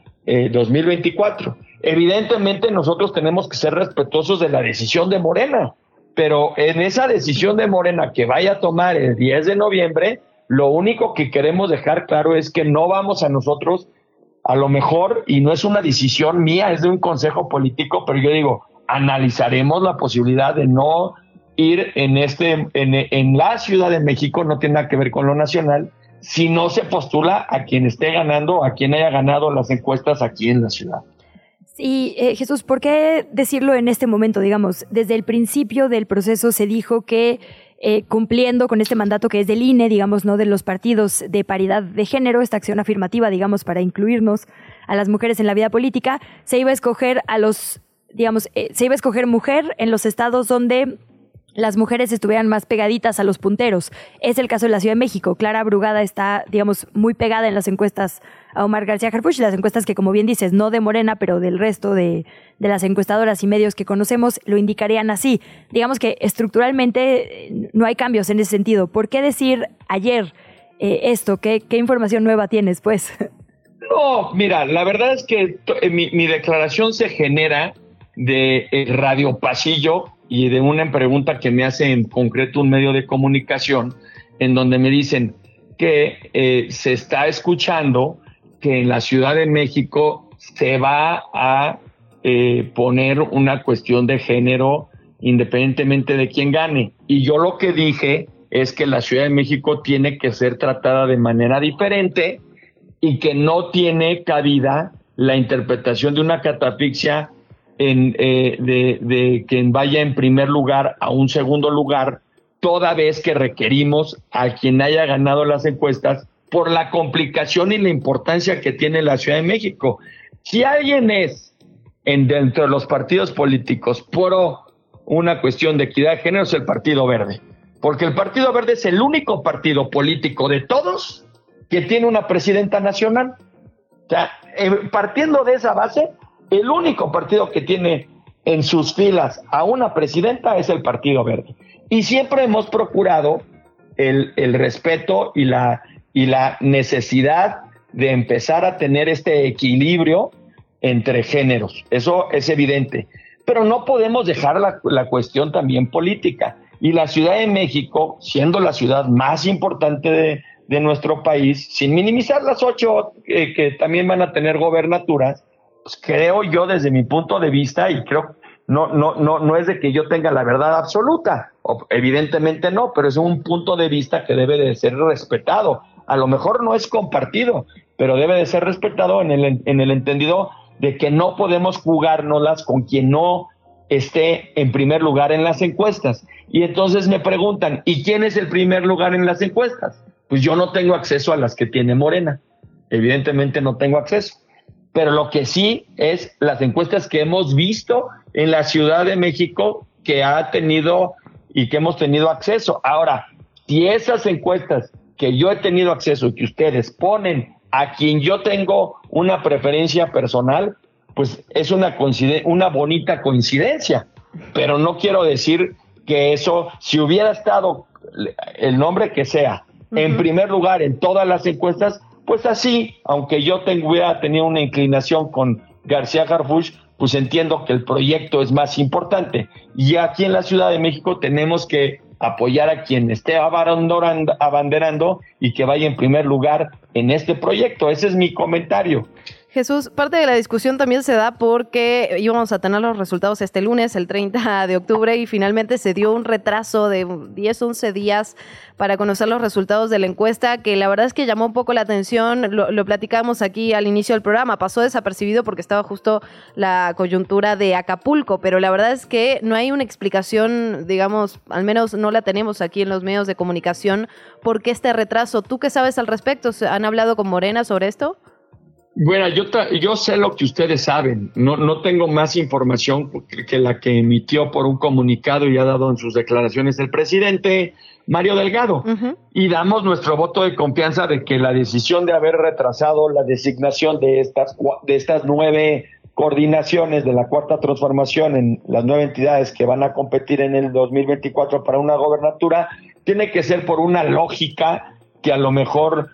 2024. Evidentemente nosotros tenemos que ser respetuosos de la decisión de Morena, pero en esa decisión de Morena que vaya a tomar el 10 de noviembre, lo único que queremos dejar claro es que no vamos a nosotros, a lo mejor, y no es una decisión mía, es de un consejo político, pero yo digo, analizaremos la posibilidad de no ir en este en, en, la Ciudad de México no tiene nada que ver con lo nacional si no se postula a quien esté ganando a quien haya ganado las encuestas aquí en la ciudad Sí, eh, Jesús, ¿por qué decirlo en este momento? Digamos, desde el principio del proceso se dijo que eh, cumpliendo con este mandato que es del INE, digamos, no de los partidos de paridad de género, esta acción afirmativa, digamos, para incluirnos a las mujeres en la vida política, se iba a escoger a los, digamos, eh, se iba a escoger mujer en los estados donde las mujeres estuvieran más pegaditas a los punteros. Es el caso de la Ciudad de México. Clara Brugada está, digamos, muy pegada en las encuestas a Omar García Harfuch, las encuestas que, como bien dices, no de Morena, pero del resto de, las encuestadoras y medios que conocemos, lo indicarían así. Digamos que estructuralmente eh, no hay cambios en ese sentido. ¿Por qué decir ayer eh, esto? ¿Qué, información nueva tienes, pues? No, mira, la verdad es que eh, mi declaración se genera de radio pasillo y de una pregunta que me hace en concreto un medio de comunicación, en donde me dicen que eh, se está escuchando que en la Ciudad de México se va a eh, poner una cuestión de género independientemente de quién gane. Y yo lo que dije es que la Ciudad de México tiene que ser tratada de manera diferente y que no tiene cabida la interpretación de una catafixia en, eh, de, de quien vaya en primer lugar a un segundo lugar, toda vez que requerimos a quien haya ganado las encuestas por la complicación y la importancia que tiene la Ciudad de México. Si alguien es en, dentro de los partidos políticos por una cuestión de equidad de género es el Partido Verde, porque el Partido Verde es el único partido político de todos que tiene una presidenta nacional. O sea, eh, partiendo de esa base, el único partido que tiene en sus filas a una presidenta es el Partido Verde. Y siempre hemos procurado el, respeto y la, y la necesidad de empezar a tener este equilibrio entre géneros. Eso es evidente. Pero no podemos dejar la, cuestión también política. Y la Ciudad de México, siendo la ciudad más importante de, nuestro país, sin minimizar las ocho eh, que también van a tener gobernaturas, creo yo desde mi punto de vista y creo no no no no es de que yo tenga la verdad absoluta, evidentemente no, pero es un punto de vista que debe de ser respetado. A lo mejor no es compartido, pero debe de ser respetado en el en el entendido de que no podemos jugárnoslas con quien no esté en primer lugar en las encuestas. Y entonces me preguntan, ¿y quién es el primer lugar en las encuestas? Pues yo no tengo acceso a las que tiene Morena. Evidentemente no tengo acceso pero lo que sí es las encuestas que hemos visto en la Ciudad de México que ha tenido y que hemos tenido acceso. Ahora, si esas encuestas que yo he tenido acceso y que ustedes ponen a quien yo tengo una preferencia personal, pues es una, una bonita coincidencia, pero no quiero decir que eso, si hubiera estado el nombre que sea, en primer lugar en todas las encuestas, pues así, aunque yo hubiera tenido una inclinación con García Harfuch, pues entiendo que el proyecto es más importante. Y aquí en la Ciudad de México tenemos que apoyar a quien esté abanderando y que vaya en primer lugar en este proyecto. Ese es mi comentario. Jesús, parte de la discusión también se da porque íbamos a tener los resultados este lunes, el 30 de octubre, y finalmente se dio un retraso de 10, 11 días para conocer los resultados de la encuesta, que la verdad es que llamó un poco la atención, lo, lo platicamos aquí al inicio del programa, pasó desapercibido porque estaba justo la coyuntura de Acapulco, pero la verdad es que no hay una explicación, digamos, al menos no la tenemos aquí en los medios de comunicación, por qué este retraso. ¿Tú qué sabes al respecto? ¿Han hablado con Morena sobre esto? Bueno, yo, yo sé lo que ustedes saben. No, no tengo más información que la que emitió por un comunicado y ha dado en sus declaraciones el presidente Mario Delgado. Y damos nuestro voto de confianza de que la decisión de haber retrasado la designación de estas, de estas nueve coordinaciones de la cuarta transformación en las nueve entidades que van a competir en el 2024 para una gobernatura tiene que ser por una lógica que a lo mejor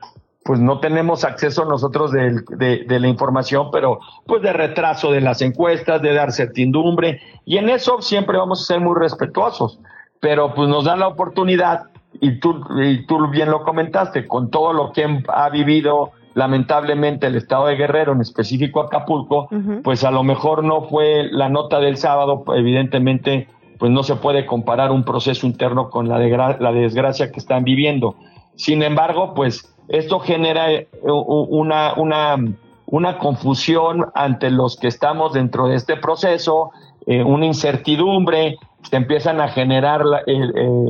pues no tenemos acceso nosotros de, de, la información, pero pues de retraso de las encuestas, de dar certidumbre, y en eso siempre vamos a ser muy respetuosos, pero pues nos da la oportunidad, y tú, y tú bien lo comentaste, con todo lo que ha vivido lamentablemente el estado de Guerrero, en específico Acapulco, pues a lo mejor no fue la nota del sábado, evidentemente pues no se puede comparar un proceso interno con la, de, la desgracia que están viviendo. Sin embargo, pues esto genera eh, una, una, una confusión ante los que estamos dentro de este proceso, eh, una incertidumbre, se empiezan a generar eh,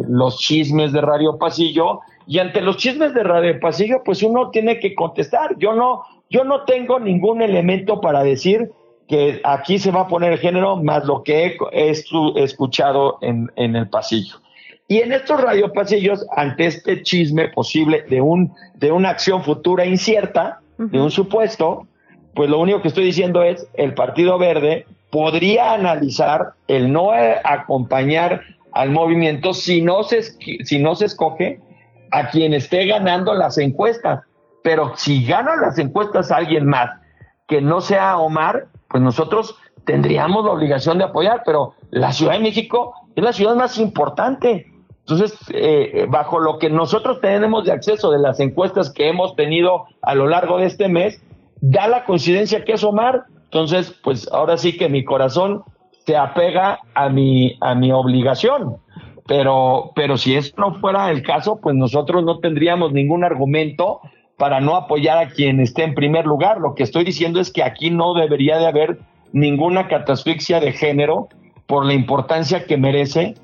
los chismes de Radio Pasillo y ante los chismes de Radio Pasillo pues uno tiene que contestar. Yo no, yo no tengo ningún elemento para decir que aquí se va a poner el género más lo que he, escuchado en, en el pasillo. Y en estos radiopasillos, ante este chisme posible de, un, de una acción futura incierta, de un supuesto, pues lo único que estoy diciendo es, el Partido Verde podría analizar el no acompañar al movimiento si no se, si no se escoge a quien esté ganando las encuestas. Pero si gana las encuestas a alguien más que no sea Omar, pues nosotros tendríamos la obligación de apoyar, pero la Ciudad de México es la ciudad más importante. Entonces, eh, bajo lo que nosotros tenemos de acceso de las encuestas que hemos tenido a lo largo de este mes, da la coincidencia que es Omar. Entonces, pues ahora sí que mi corazón se apega a mi, a mi obligación. Pero, pero si eso no fuera el caso, pues nosotros no tendríamos ningún argumento para no apoyar a quien esté en primer lugar. Lo que estoy diciendo es que aquí no debería de haber ninguna catástrofe de género por la importancia que merece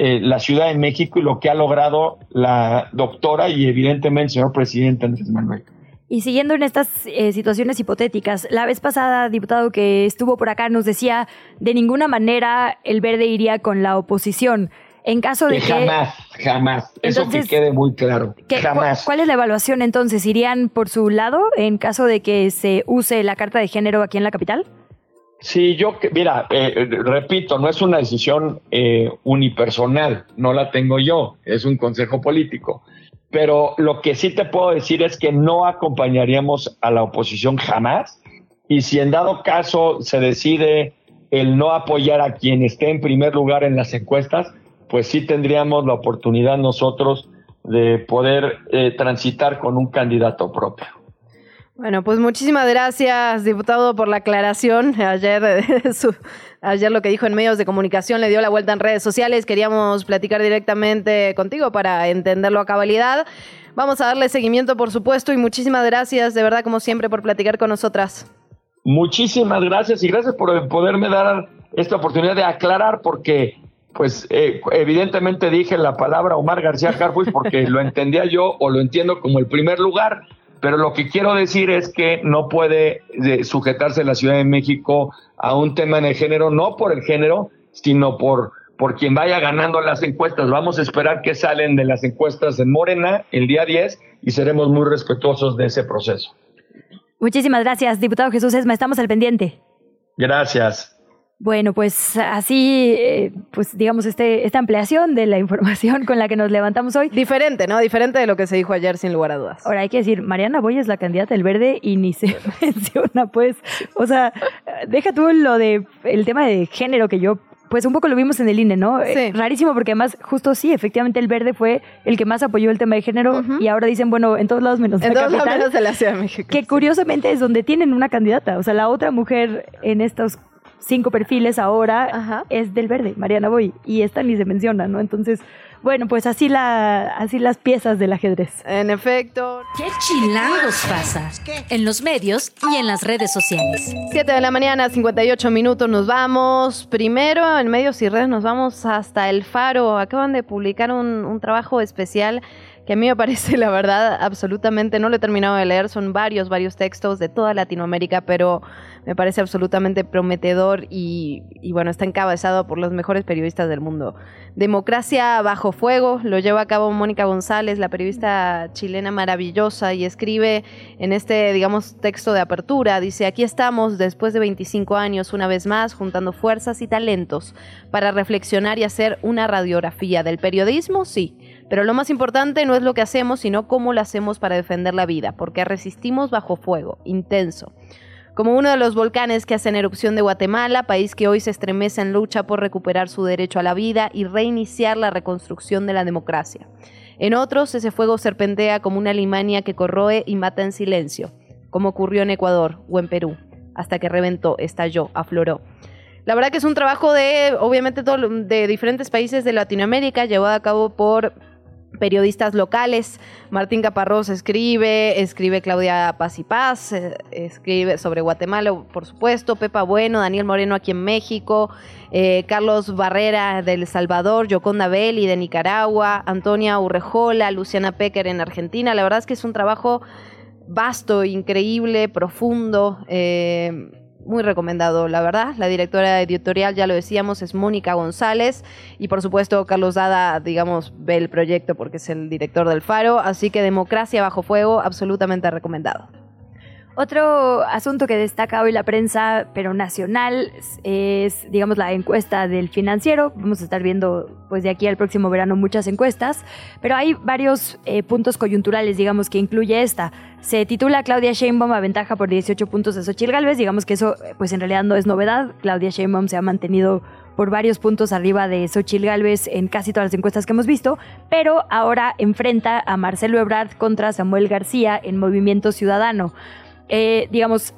eh, la Ciudad de México y lo que ha logrado la doctora y evidentemente el señor presidente Andrés Manuel. Y siguiendo en estas eh, situaciones hipotéticas, la vez pasada, diputado que estuvo por acá, nos decía, de ninguna manera el verde iría con la oposición. En caso de que... Jamás, jamás. Eso que quede muy claro. jamás. ¿Cuál es la evaluación entonces? ¿Irían por su lado en caso de que se use la carta de género aquí en la capital? Sí, yo, mira, eh, repito, no es una decisión eh, unipersonal, no la tengo yo, es un consejo político. Pero lo que sí te puedo decir es que no acompañaríamos a la oposición jamás. Y si en dado caso se decide el no apoyar a quien esté en primer lugar en las encuestas, pues sí tendríamos la oportunidad nosotros de poder eh, transitar con un candidato propio. Bueno, pues muchísimas gracias, diputado, por la aclaración. [LAUGHS] Ayer, [LAUGHS] ayer lo que dijo en medios de comunicación le dio la vuelta en redes sociales. Queríamos platicar directamente contigo para entenderlo a cabalidad. Vamos a darle seguimiento, por supuesto, y muchísimas gracias, de verdad, como siempre, por platicar con nosotras. Muchísimas gracias y gracias por poderme dar esta oportunidad de aclarar, porque, pues, eh, evidentemente dije la palabra Omar García Carfuis porque [LAUGHS] lo entendía yo o lo entiendo como el primer lugar pero lo que quiero decir es que no puede eh, sujetarse la Ciudad de México a un tema de género, no por el género, sino por, por quien vaya ganando las encuestas. Vamos a esperar que salen de las encuestas en Morena el día 10 y seremos muy respetuosos de ese proceso. Muchísimas gracias, diputado Jesús Esma. Estamos al pendiente. Gracias. Bueno, pues así, eh, pues digamos, este, esta ampliación de la información con la que nos levantamos hoy. Diferente, ¿no? Diferente de lo que se dijo ayer, sin lugar a dudas. Ahora hay que decir, Mariana Boy es la candidata del verde y ni se [LAUGHS] menciona, pues. O sea, deja tú lo de el tema de género que yo pues un poco lo vimos en el INE, ¿no? Eh, rarísimo porque además justo sí, efectivamente el verde fue el que más apoyó el tema de género y ahora dicen, bueno, en todos lados menos en la todos lados menos de la Ciudad de México. Que curiosamente es donde tienen una candidata, o sea, la otra mujer en estos cinco perfiles ahora es del verde, Mariana Boy, y esta ni se menciona, ¿no? Entonces, bueno, pues así, la, así las piezas del ajedrez. En efecto. ¿Qué chilangos pasa? En los medios y en las redes sociales. 7 de la mañana, 58 minutos, nos vamos. Primero, en medios y redes, nos vamos hasta El Faro. Acaban de publicar un, un trabajo especial que a mí me parece, la verdad, absolutamente, no lo he terminado de leer, son varios, varios textos de toda Latinoamérica, pero me parece absolutamente prometedor y, bueno, está encabezado por los mejores periodistas del mundo. Democracia bajo fuego, lo lleva a cabo Mónica González, la periodista chilena maravillosa, y escribe en este, digamos, texto de apertura, dice, aquí estamos después de 25 años, una vez más, juntando fuerzas y talentos para reflexionar y hacer una radiografía del periodismo, sí pero lo más importante no es lo que hacemos, sino cómo lo hacemos para defender la vida, porque resistimos bajo fuego, intenso. Como uno de los volcanes que hacen erupción de Guatemala, país que hoy se estremece en lucha por recuperar su derecho a la vida y reiniciar la reconstrucción de la democracia. En otros, ese fuego serpentea como una limaña que corroe y mata en silencio, como ocurrió en Ecuador o en Perú, hasta que reventó, estalló, afloró. La verdad que es un trabajo de, obviamente, de diferentes países de Latinoamérica, llevado a cabo por periodistas locales. Martín Caparrós escribe, escribe Claudia Paz y Paz, eh, escribe sobre Guatemala, por supuesto, Pepa Bueno, Daniel Moreno aquí en México, eh, Carlos Barrera de El Salvador, Yoconda Belli de Nicaragua, Antonia Urrejola, Luciana Pecker en Argentina. La verdad es que es un trabajo vasto, increíble, profundo. Eh, muy recomendado, la verdad. La directora editorial, ya lo decíamos, es Mónica González y por supuesto Carlos Dada, digamos, ve el proyecto porque es el director del Faro, así que Democracia bajo fuego, absolutamente recomendado. Otro asunto que destaca hoy la prensa, pero nacional, es, digamos, la encuesta del financiero. Vamos a estar viendo, pues, de aquí al próximo verano muchas encuestas, pero hay varios eh, puntos coyunturales, digamos, que incluye esta. Se titula Claudia Sheinbaum aventaja por 18 puntos a Xochitl Galvez. Digamos que eso, pues, en realidad no es novedad. Claudia Sheinbaum se ha mantenido por varios puntos arriba de Xochitl Galvez en casi todas las encuestas que hemos visto, pero ahora enfrenta a Marcelo Ebrard contra Samuel García en Movimiento Ciudadano. Eh, digamos,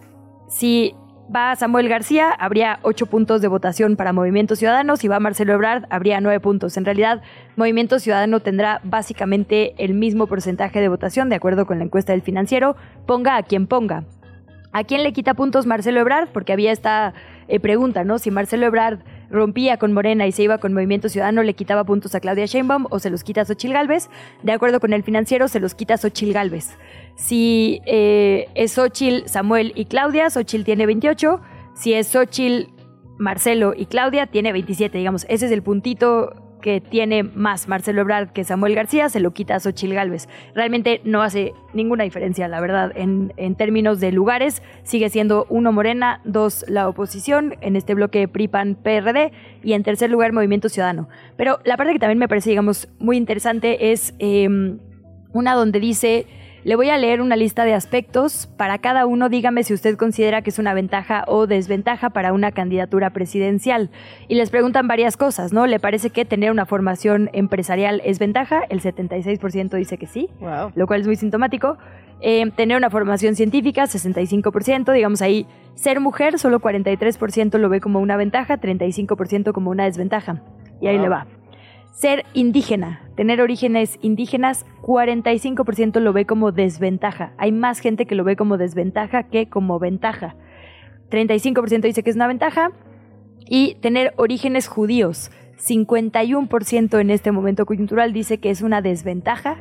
si va Samuel García, habría ocho puntos de votación para Movimiento Ciudadano. Si va Marcelo Ebrard, habría nueve puntos. En realidad, Movimiento Ciudadano tendrá básicamente el mismo porcentaje de votación, de acuerdo con la encuesta del financiero, ponga a quien ponga. ¿A quién le quita puntos Marcelo Ebrard? Porque había esta eh, pregunta, ¿no? Si Marcelo Ebrard rompía con Morena y se iba con Movimiento Ciudadano, le quitaba puntos a Claudia Sheinbaum o se los quita a Xochil Gálvez. De acuerdo con el financiero, se los quita a Xochil Gálvez. Si eh, es Xochil, Samuel y Claudia, Xochil tiene 28. Si es Xochil, Marcelo y Claudia, tiene 27, digamos. Ese es el puntito que tiene más Marcelo Ebrard que Samuel García, se lo quita a Xochil Gálvez. Realmente no hace ninguna diferencia, la verdad, en, en, términos de lugares. Sigue siendo uno Morena, dos la oposición, en este bloque PRI-PAN-PRD, y en tercer lugar Movimiento Ciudadano. Pero la parte que también me parece, digamos, muy interesante es em, una donde dice le voy a leer una lista de aspectos. Para cada uno, dígame si usted considera que es una ventaja o desventaja para una candidatura presidencial. Y les preguntan varias cosas, ¿no? ¿Le parece que tener una formación empresarial es ventaja? El 76% dice que sí, lo cual es muy sintomático. Eh, tener una formación científica, 65%, digamos ahí, ser mujer, solo 43% lo ve como una ventaja, 35% como una desventaja. Y ahí le va. Ser indígena, tener orígenes indígenas, 45% lo ve como desventaja. Hay más gente que lo ve como desventaja que como ventaja. 35% dice que es una ventaja. Y tener orígenes judíos, 51% en este momento coyuntural dice que es una desventaja.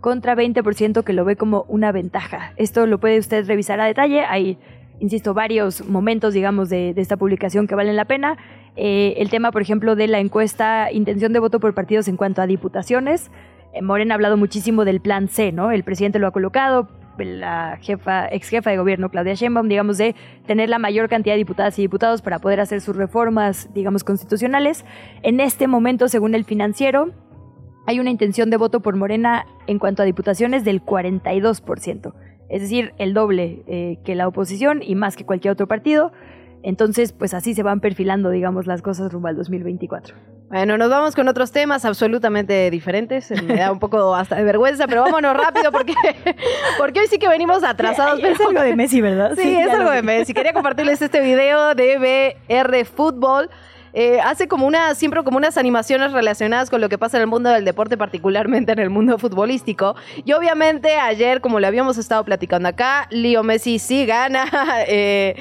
Contra 20% que lo ve como una ventaja. Esto lo puede usted revisar a detalle. Hay insisto, varios momentos, digamos, de, esta publicación que valen la pena. Eh, el tema, por ejemplo, de la encuesta intención de voto por partidos en cuanto a diputaciones. Eh, Morena ha hablado muchísimo del plan C, ¿no? El presidente lo ha colocado, la jefa, ex jefa de gobierno, Claudia Sheinbaum, digamos, de tener la mayor cantidad de diputadas y diputados para poder hacer sus reformas, digamos, constitucionales. En este momento, según el financiero, hay una intención de voto por Morena en cuanto a diputaciones del 42% es decir, el doble eh, que la oposición y más que cualquier otro partido. Entonces, pues así se van perfilando, digamos, las cosas rumbo al 2024. Bueno, nos vamos con otros temas absolutamente diferentes. Me da un poco hasta de vergüenza, pero vámonos rápido porque, [LAUGHS] porque hoy sí que venimos atrasados. [LAUGHS] Es algo de Messi, ¿verdad? Sí, es algo de Messi. Quería compartirles este video de BR Fútbol. Eh, hace como una, siempre como unas animaciones relacionadas con lo que pasa en el mundo del deporte, particularmente en el mundo futbolístico. Y obviamente ayer, como lo habíamos estado platicando acá, Leo Messi sí gana [LAUGHS] eh,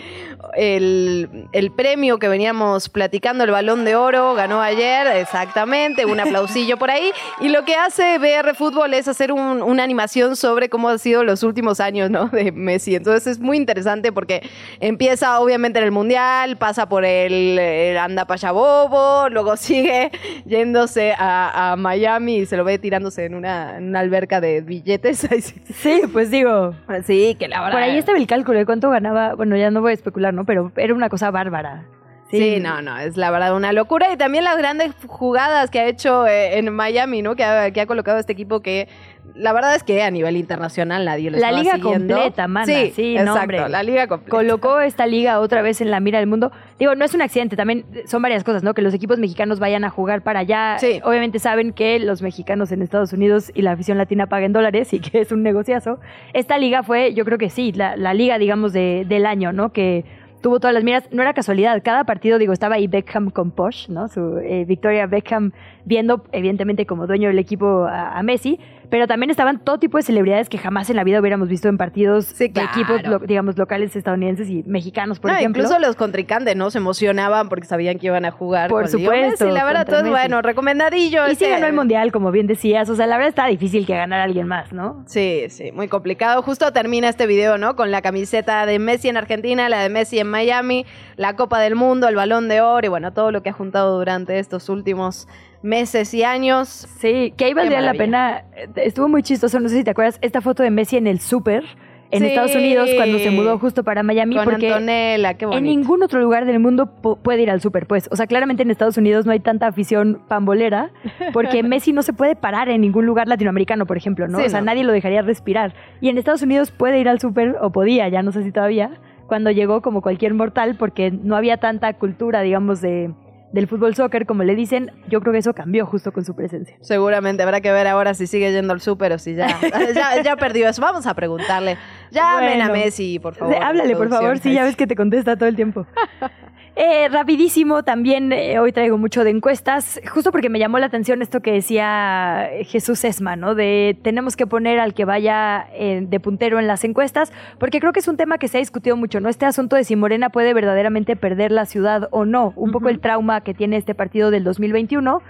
el, el, premio que veníamos platicando, el balón de oro, ganó ayer, exactamente, un aplausillo por ahí. Y lo que hace BR Fútbol es hacer una animación sobre cómo han sido los últimos años ¿no? de Messi. Entonces es muy interesante porque empieza obviamente en el Mundial, pasa por el, el Luego sigue yéndose a, Miami y se lo ve tirándose en una, alberca de billetes. [LAUGHS] sí, pues digo. Sí, que la verdad. Por ahí estaba el cálculo de cuánto ganaba. Bueno, ya no voy a especular, ¿no? Pero era una cosa bárbara. Sí. no, no, es la verdad una locura. Y también las grandes jugadas que ha hecho eh, en Miami, ¿no? Que ha, que ha colocado este equipo que la verdad es que a nivel internacional nadie lo La liga completa, mana. Sí, sí exacto, la liga completa. Colocó esta liga otra vez en la mira del mundo. Digo, no es un accidente, también son varias cosas, ¿no? Que los equipos mexicanos vayan a jugar para allá. Sí. Obviamente saben que los mexicanos en Estados Unidos y la afición latina paguen dólares y que es un negociazo. Esta liga fue, yo creo que sí, la, la liga, digamos, de, del año, ¿no? Que tuvo todas las miras. No era casualidad, cada partido, digo, estaba ahí Beckham con Posh, ¿no? Su eh, Victoria Beckham viendo, evidentemente, como dueño del equipo a, Messi, pero también estaban todo tipo de celebridades que jamás en la vida hubiéramos visto en partidos de equipos, digamos, locales estadounidenses y mexicanos, por ejemplo. Incluso los contrincantes, ¿no? Se emocionaban porque sabían que iban a jugar. Por supuesto. Y la verdad, todo es bueno, recomendadillo. Y sí ganó el Mundial, como bien decías. O sea, la verdad está difícil que ganara alguien más, ¿no? Sí, sí, muy complicado. Justo termina este video, ¿no? Con la camiseta de Messi en Argentina, la de Messi en Miami, la Copa del Mundo, el Balón de Oro y bueno, todo lo que ha juntado durante estos últimos meses y años. Sí, que ahí valdría la pena. Estuvo muy chistoso, no sé si te acuerdas, esta foto de Messi en el súper en Estados Unidos cuando se mudó justo para Miami. Con porque Antonella, qué. En ningún otro lugar del mundo puede ir al súper, pues. O sea, claramente en Estados Unidos no hay tanta afición pambolera porque [LAUGHS] Messi no se puede parar en ningún lugar latinoamericano, por ejemplo, ¿no? o sea, nadie lo dejaría respirar. Y en Estados Unidos puede ir al súper, o podía, ya no sé si todavía, cuando llegó como cualquier mortal porque no había tanta cultura, digamos, de del fútbol soccer, como le dicen, yo creo que eso cambió justo con su presencia. Seguramente habrá que ver ahora si sigue yendo al súper o si ya, [LAUGHS] ya, perdió eso. Vamos a preguntarle. Llamen a Messi, por favor. Háblale, por favor, sí, ya ves que te contesta todo el tiempo. [LAUGHS] Eh, rapidísimo, también eh, hoy traigo mucho de encuestas, justo porque me llamó la atención esto que decía Jesús Esma, ¿no? De tenemos que poner al que vaya eh, de puntero en las encuestas, porque creo que es un tema que se ha discutido mucho, ¿no? Este asunto de si Morena puede verdaderamente perder la ciudad o no, un poco el trauma que tiene este partido del 2021.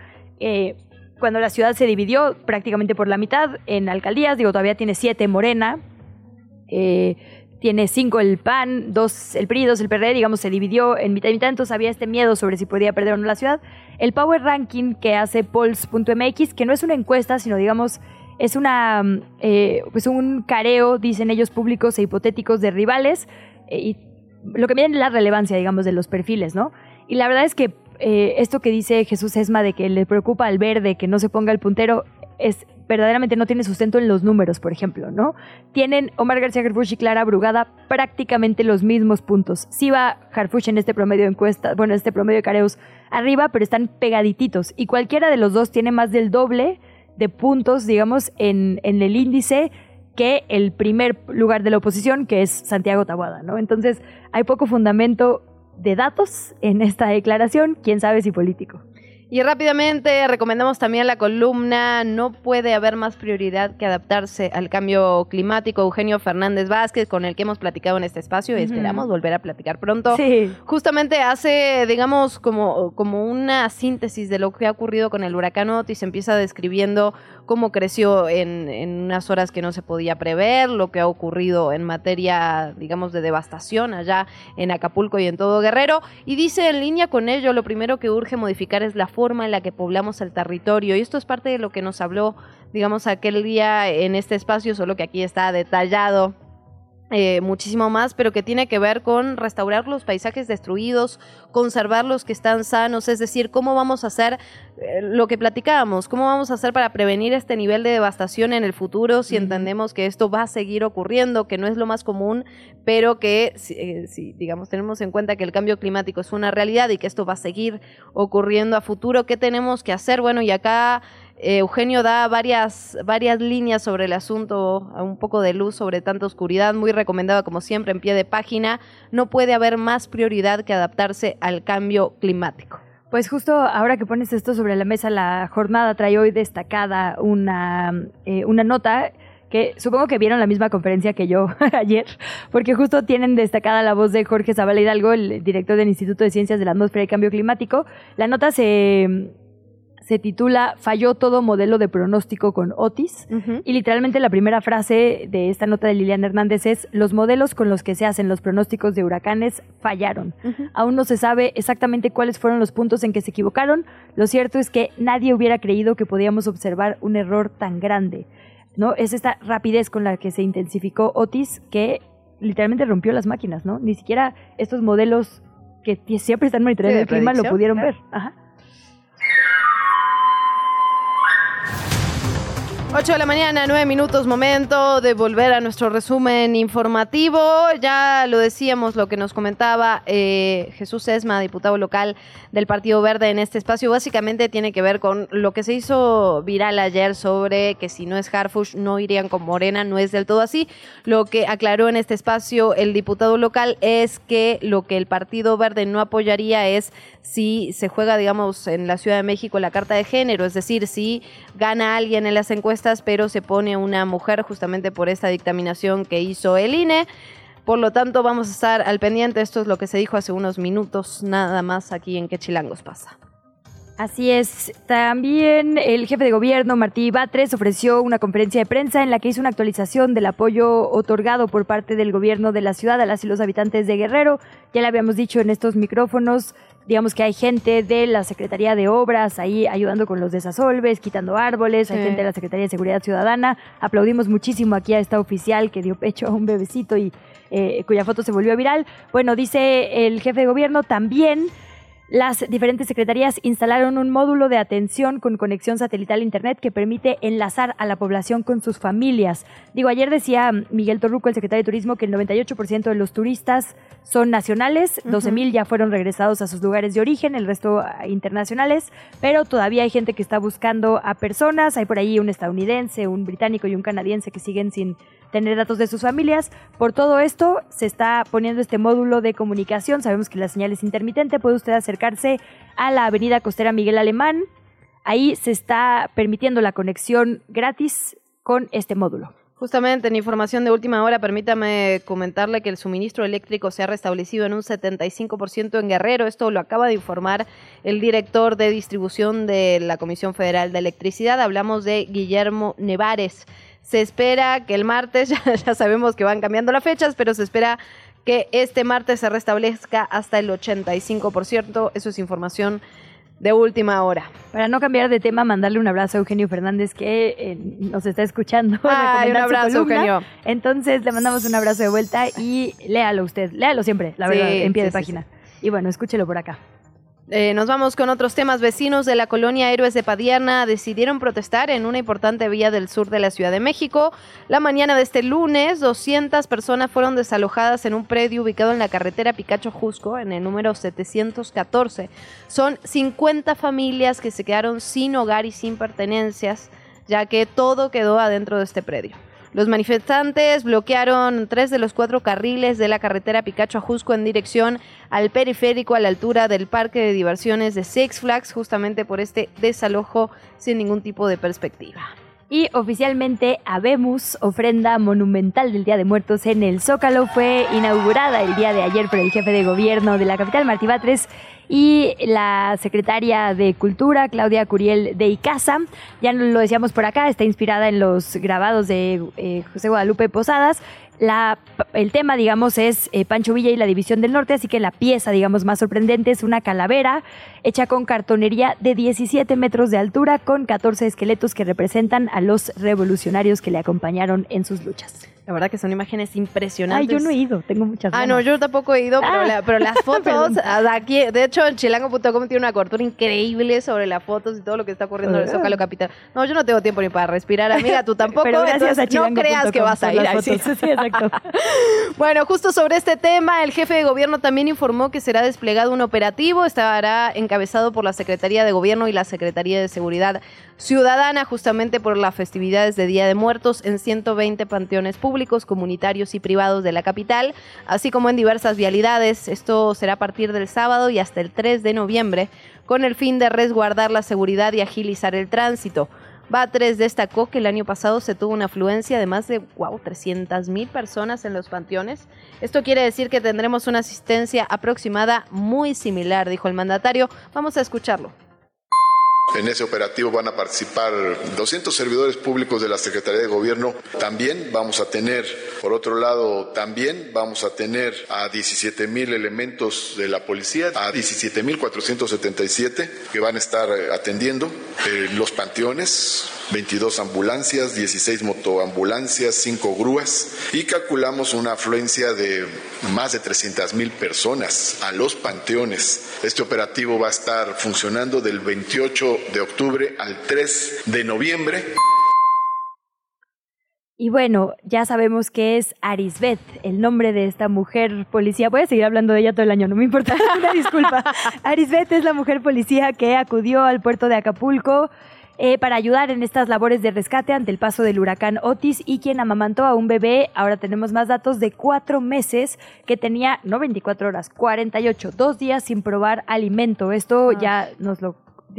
cuando la ciudad se dividió prácticamente por la mitad en alcaldías, digo, todavía tiene siete Morena. Eh, tiene cinco el PAN, dos el PRI, dos el PRD, digamos, se dividió en mitad y mitad, entonces había este miedo sobre si podía perder o no la ciudad. El Power Ranking que hace Polls.mx, que no es una encuesta, sino digamos, es una, eh, pues un careo, dicen ellos, públicos e hipotéticos de rivales, eh, y lo que miden es la relevancia, digamos, de los perfiles, ¿no? Y la verdad es que eh, esto que dice Jesús Esma de que le preocupa al verde que no se ponga el puntero es verdaderamente no tiene sustento en los números, por ejemplo, ¿no? Tienen Omar García Harfuch y Clara Brugada prácticamente los mismos puntos. Sí va Harfuch en este promedio de encuesta, bueno, este promedio de careos arriba, pero están pegadititos. Y cualquiera de los dos tiene más del doble de puntos, digamos, en, en el índice que el primer lugar de la oposición, que es Santiago Tabuada, ¿no? Entonces, hay poco fundamento de datos en esta declaración, quién sabe si político. Y rápidamente recomendamos también la columna No puede haber más prioridad que adaptarse al cambio climático. Eugenio Fernández Vázquez, con el que hemos platicado en este espacio y esperamos volver a platicar pronto. Sí. Justamente hace, digamos, como, como una síntesis de lo que ha ocurrido con el huracán Otis. Empieza describiendo cómo creció en, en unas horas que no se podía prever, lo que ha ocurrido en materia, digamos, de devastación allá en Acapulco y en todo Guerrero. Y dice en línea con ello, lo primero que urge modificar es la forma en la que poblamos el territorio. Y esto es parte de lo que nos habló, digamos, aquel día en este espacio, solo que aquí está detallado eh, muchísimo más, pero que tiene que ver con restaurar los paisajes destruidos, conservar los que están sanos, es decir, cómo vamos a hacer eh, lo que platicábamos, cómo vamos a hacer para prevenir este nivel de devastación en el futuro si entendemos que esto va a seguir ocurriendo, que no es lo más común, pero que eh, si, digamos tenemos en cuenta que el cambio climático es una realidad y que esto va a seguir ocurriendo a futuro, ¿qué tenemos que hacer? Bueno, y acá eh, Eugenio da varias, varias líneas sobre el asunto, un poco de luz sobre tanta oscuridad, muy recomendada como siempre en pie de página. No puede haber más prioridad que adaptarse al cambio climático. Pues justo ahora que pones esto sobre la mesa, la jornada trae hoy destacada una, eh, una nota que supongo que vieron la misma conferencia que yo [LAUGHS] ayer, porque justo tienen destacada la voz de Jorge Zavala Hidalgo, el director del Instituto de Ciencias de la Atmósfera y Cambio Climático. La nota se se titula Falló todo modelo de pronóstico con Otis. Y literalmente la primera frase de esta nota de Liliana Hernández es, los modelos con los que se hacen los pronósticos de huracanes fallaron. Aún no se sabe exactamente cuáles fueron los puntos en que se equivocaron. Lo cierto es que nadie hubiera creído que podíamos observar un error tan grande. ¿no? Es esta rapidez con la que se intensificó Otis que literalmente rompió las máquinas, ¿no? Ni siquiera estos modelos que siempre están monitoreando el clima lo pudieron ver. Ajá. 8 de la mañana, 9 minutos, momento de volver a nuestro resumen informativo. Ya lo decíamos, lo que nos comentaba eh, Jesús Esma, diputado local del Partido Verde en este espacio, básicamente tiene que ver con lo que se hizo viral ayer sobre que si no es Harfush no irían con Morena, no es del todo así. Lo que aclaró en este espacio el diputado local es que lo que el Partido Verde no apoyaría es si se juega, digamos, en la Ciudad de México la carta de género, es decir, si gana alguien en las encuestas pero se pone una mujer justamente por esta dictaminación que hizo el INE. Por lo tanto, vamos a estar al pendiente. Esto es lo que se dijo hace unos minutos, nada más aquí en Quechilangos pasa. Así es. También el jefe de gobierno, Martí Batres, ofreció una conferencia de prensa en la que hizo una actualización del apoyo otorgado por parte del gobierno de la ciudad a las y los habitantes de Guerrero. Ya le habíamos dicho en estos micrófonos, digamos que hay gente de la Secretaría de Obras ahí ayudando con los desasolves, quitando árboles, hay gente de la Secretaría de Seguridad Ciudadana. Aplaudimos muchísimo aquí a esta oficial que dio pecho a un bebecito y eh, cuya foto se volvió viral. Bueno, dice el jefe de gobierno también las diferentes secretarías instalaron un módulo de atención con conexión satelital a Internet que permite enlazar a la población con sus familias. Digo, ayer decía Miguel Torruco, el secretario de Turismo, que el 98% de los turistas son nacionales, 12.000 ya fueron regresados a sus lugares de origen, el resto ah, internacionales, pero todavía hay gente que está buscando a personas, hay por ahí un estadounidense, un británico y un canadiense que siguen sin tener datos de sus familias. Por todo esto, se está poniendo este módulo de comunicación. Sabemos que la señal es intermitente. Puede usted acercarse a la avenida costera Miguel Alemán. Ahí se está permitiendo la conexión gratis con este módulo. Justamente en información de última hora, permítame comentarle que el suministro eléctrico se ha restablecido en un 75% en Guerrero. Esto lo acaba de informar el director de distribución de la Comisión Federal de Electricidad. Hablamos de Guillermo Nevares. Se espera que el martes, [LAUGHS] ya, sabemos que van cambiando las fechas, pero se espera que este martes se restablezca hasta el 85%. Eso es información de última hora. Para no cambiar de tema, mandarle un abrazo a Eugenio Fernández que eh, nos está escuchando. [LAUGHS] Ay, un abrazo, Eugenio. Entonces le mandamos un abrazo de vuelta y léalo usted, léalo siempre, la verdad, en pie de página. Y bueno, escúchelo por acá. Eh, nos vamos con otros temas. Vecinos de la colonia Héroes de Padierna decidieron protestar en una importante vía del sur de la Ciudad de México. La mañana de este lunes, 200 personas fueron desalojadas en un predio ubicado en la carretera Picacho-Jusco, en el número 714. Son 50 familias que se quedaron sin hogar y sin pertenencias, ya que todo quedó adentro de este predio. Los manifestantes bloquearon tres de los cuatro carriles de la carretera Picacho a Jusco en dirección al periférico a la altura del parque de diversiones de Six Flags, justamente por este desalojo sin ningún tipo de perspectiva. Y oficialmente Habemos, ofrenda monumental del Día de Muertos en el Zócalo, fue inaugurada el día de ayer por el jefe de gobierno de la capital, Martí Batres, y la secretaria de Cultura, Claudia Curiel de Icaza. Ya lo decíamos por acá, está inspirada en los grabados de eh, José Guadalupe Posadas. La, el tema, digamos, es eh, Pancho Villa y la División del Norte, así que la pieza, digamos, más sorprendente es una calavera hecha con cartonería de 17 metros de altura con 14 esqueletos que representan a los revolucionarios que le acompañaron en sus luchas. La verdad que son imágenes impresionantes. Ay, yo no he ido, tengo muchas Ah, no, yo tampoco he ido, pero, Ah. la- pero las [LAUGHS] fotos, aquí, de hecho, en chilango.com tiene una cobertura increíble sobre las fotos y todo lo que está ocurriendo en el Ah. Zócalo Capital. No, yo no tengo tiempo ni para respirar, amiga, tú [LAUGHS] tampoco, Pero gracias entonces a no creas que vas a ir. Ay, sí. fotos. [LAUGHS] Sí, exacto. Bueno, justo sobre este tema, el jefe de gobierno también informó que será desplegado un operativo, estará encabezado por la Secretaría de Gobierno y la Secretaría de Seguridad Ciudadana, justamente por las festividades de Día de Muertos en 120 panteones públicos, comunitarios y privados de la capital, así como en diversas vialidades. Esto será a partir del sábado y hasta el 3 de noviembre, con el fin de resguardar la seguridad y agilizar el tránsito. Batres destacó que el año pasado se tuvo una afluencia de más de wow, 300 mil personas en los panteones. Esto quiere decir que tendremos una asistencia aproximada muy similar, dijo el mandatario. Vamos a escucharlo. En ese operativo van a participar 200 servidores públicos de la Secretaría de Gobierno. También vamos a tener, por otro lado, también vamos a tener a 17 mil elementos de la policía, a 17 mil 477 que van a estar eh, atendiendo eh, los panteones, 22 ambulancias, 16 motoambulancias, 5 grúas y calculamos una afluencia de más de 300 mil personas a los panteones. Este operativo va a estar funcionando del 28 de octubre al 3 de noviembre. Y bueno, ya sabemos que es Arisbet, el nombre de esta mujer policía. Voy a seguir hablando de ella todo el año, no me importa, [LAUGHS] una disculpa. Arisbet es la mujer policía que acudió al puerto de Acapulco eh, para ayudar en estas labores de rescate ante el paso del huracán Otis y quien amamantó a un bebé, ahora tenemos más datos, de cuatro meses que tenía, no 24 horas, 48, dos días sin probar alimento. Esto ya nos lo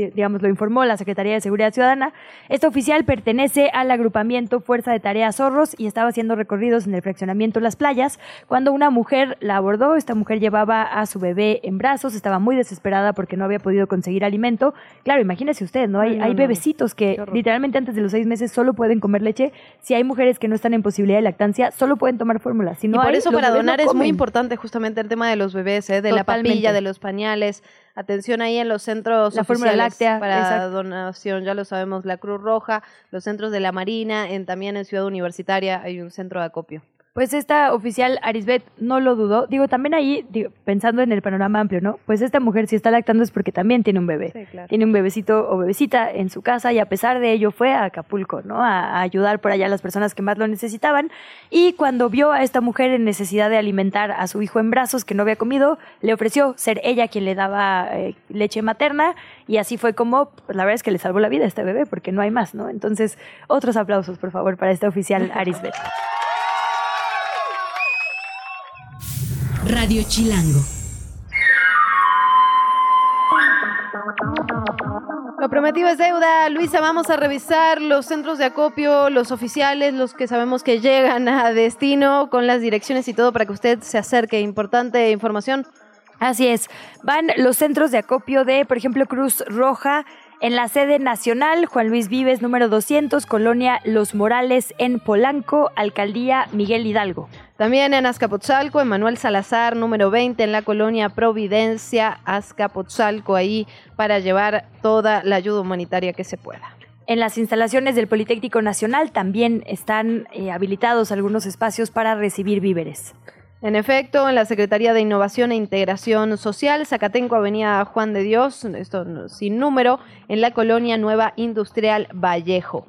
digamos, lo informó la Secretaría de Seguridad Ciudadana. Este oficial pertenece al agrupamiento Fuerza de Tareas Zorros y estaba haciendo recorridos en el fraccionamiento Las Playas cuando una mujer la abordó. Esta mujer llevaba a su bebé en brazos, estaba muy desesperada porque no había podido conseguir alimento. Claro, imagínese usted, ¿no? Hay, no, hay bebecitos que literalmente antes de los seis meses solo pueden comer leche. Si hay mujeres que no están en posibilidad de lactancia, solo pueden tomar fórmula. Si no y por hay, eso para no donar es muy importante justamente el tema de los bebés, ¿eh? de la papilla, de los pañales. Atención ahí en los centros La fórmula oficiales láctea, para exacto. donación, ya lo sabemos, la Cruz Roja, los centros de la Marina, en, también en Ciudad Universitaria hay un centro de acopio. Pues esta oficial Arisbet no lo dudó. Digo, también ahí, digo, pensando en el panorama amplio, ¿no? Pues esta mujer si está lactando es porque también tiene un bebé. Sí, claro. Tiene un bebecito o bebecita en su casa y a pesar de ello fue a Acapulco, ¿no? A, a ayudar por allá a las personas que más lo necesitaban. Y cuando vio a esta mujer en necesidad de alimentar a su hijo en brazos que no había comido, le ofreció ser ella quien le daba eh, leche materna y así fue como, pues la verdad es que le salvó la vida a este bebé porque no hay más, ¿no? Entonces, otros aplausos, por favor, para esta oficial Arisbet. [LAUGHS] Radio Chilango. Lo prometido es deuda. Luisa, vamos a revisar los centros de acopio, los oficiales, los que sabemos que llegan a destino con las direcciones y todo para que usted se acerque. Importante información. Así es. Van los centros de acopio de, por ejemplo, Cruz Roja en la sede nacional, Juan Luis Vives, número 200, Colonia Los Morales, en Polanco, Alcaldía Miguel Hidalgo. También en Azcapotzalco, Emanuel Salazar, número 20, en la colonia Providencia, Azcapotzalco, ahí para llevar toda la ayuda humanitaria que se pueda. En las instalaciones del Politécnico Nacional también están eh, habilitados algunos espacios para recibir víveres. En efecto, en la Secretaría de Innovación e Integración Social, Zacatenco, Avenida Juan de Dios, esto sin número, en la colonia Nueva Industrial Vallejo.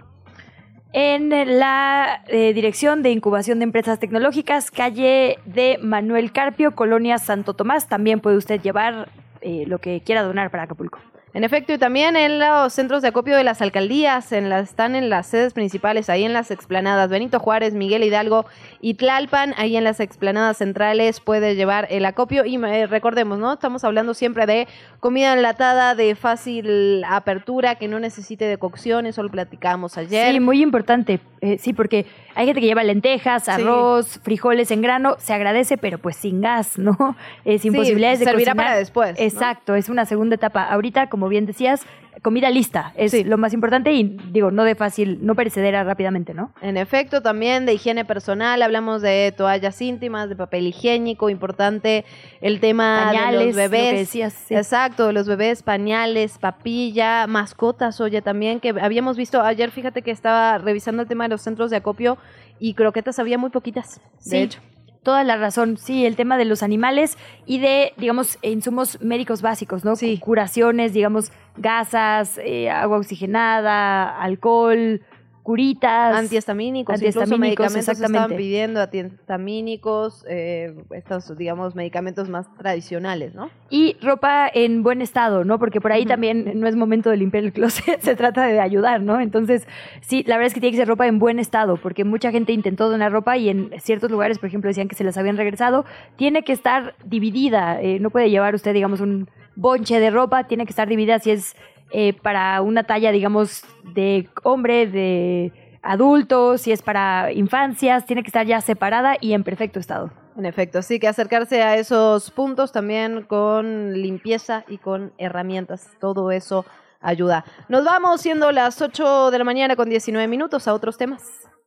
En la eh, Dirección de Incubación de Empresas Tecnológicas, calle de Manuel Carpio, Colonia Santo Tomás, también puede usted llevar eh, lo que quiera donar para Acapulco. En efecto, y también en los centros de acopio de las alcaldías, en las, están en las sedes principales, ahí en las explanadas Benito Juárez, Miguel Hidalgo y Tlalpan, ahí en las explanadas centrales puede llevar el acopio. Y eh, recordemos, ¿no? Estamos hablando siempre de comida enlatada de fácil apertura, que no necesite de cocción, eso lo platicamos ayer. Sí, muy importante. Eh, sí, porque hay gente que lleva lentejas, arroz, frijoles en grano, se agradece, pero pues sin gas, ¿no? Eh, sin Sí, posibilidades de servirá cocinar. para después, ¿no? Exacto, es una segunda etapa. Ahorita, como bien decías, comida lista es Sí. lo más importante y digo, no de fácil, no perecedera rápidamente, ¿no? En efecto, también de higiene personal, hablamos de toallas íntimas, de papel higiénico, importante el tema de los lo que bebés. decías, sí. Exacto, de los bebés, pañales, papilla, mascotas, oye, también que habíamos visto ayer, fíjate que estaba revisando el tema de los centros de acopio y croquetas había muy poquitas, de Sí. hecho. Toda la razón, sí, el tema de los animales y de, digamos, insumos médicos básicos, ¿no? Sí. Curaciones, digamos, gasas, eh, agua oxigenada, alcohol, curitas. Antihistamínicos, incluso Antihistamínicos, medicamentos se estaban exactamente. pidiendo, antihistamínicos, eh, estos, digamos, medicamentos más tradicionales, ¿no? Y ropa en buen estado, ¿no? Porque por ahí también no es momento de limpiar el closet, [LAUGHS] se trata de ayudar, ¿no? Entonces, sí, la verdad es que tiene que ser ropa en buen estado, porque mucha gente intentó donar ropa y en ciertos lugares, por ejemplo, decían que se las habían regresado. Tiene que estar dividida, eh, no puede llevar usted, digamos, un bonche de ropa, tiene que estar dividida si es eh, para una talla, digamos, de hombre, de adulto, si es para infancias, tiene que estar ya separada y en perfecto estado. En efecto, sí que acercarse a esos puntos también con limpieza y con herramientas, todo eso ayuda. Nos vamos siendo las 8 de la mañana con 19 minutos a otros temas.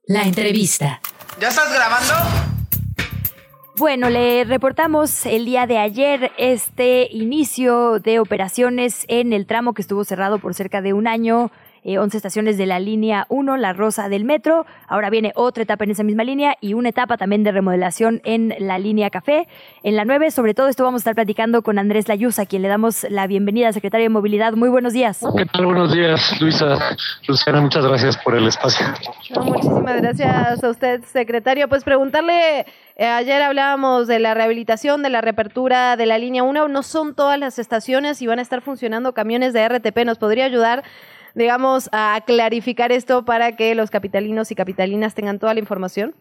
La entrevista. ¿Ya estás grabando? Bueno, le reportamos el día de ayer este inicio de operaciones en el tramo que estuvo cerrado por cerca de un año. Eh, 11 estaciones de la línea 1, la Rosa del Metro. Ahora viene otra etapa en esa misma línea y una etapa también de remodelación en la línea Café. En la 9, sobre todo esto vamos a estar platicando con Andrés Layusa, a quien le damos la bienvenida, secretario de Movilidad. Muy buenos días. ¿Qué tal? Buenos días, Luisa. Luciana, muchas gracias por el espacio. No, muchísimas gracias a usted, secretario. Pues preguntarle, eh, ayer hablábamos de la rehabilitación, de la reapertura de la línea 1. No son todas las estaciones y van a estar funcionando camiones de RTP. ¿Nos podría ayudar, digamos, a clarificar esto para que los capitalinos y capitalinas tengan toda la información?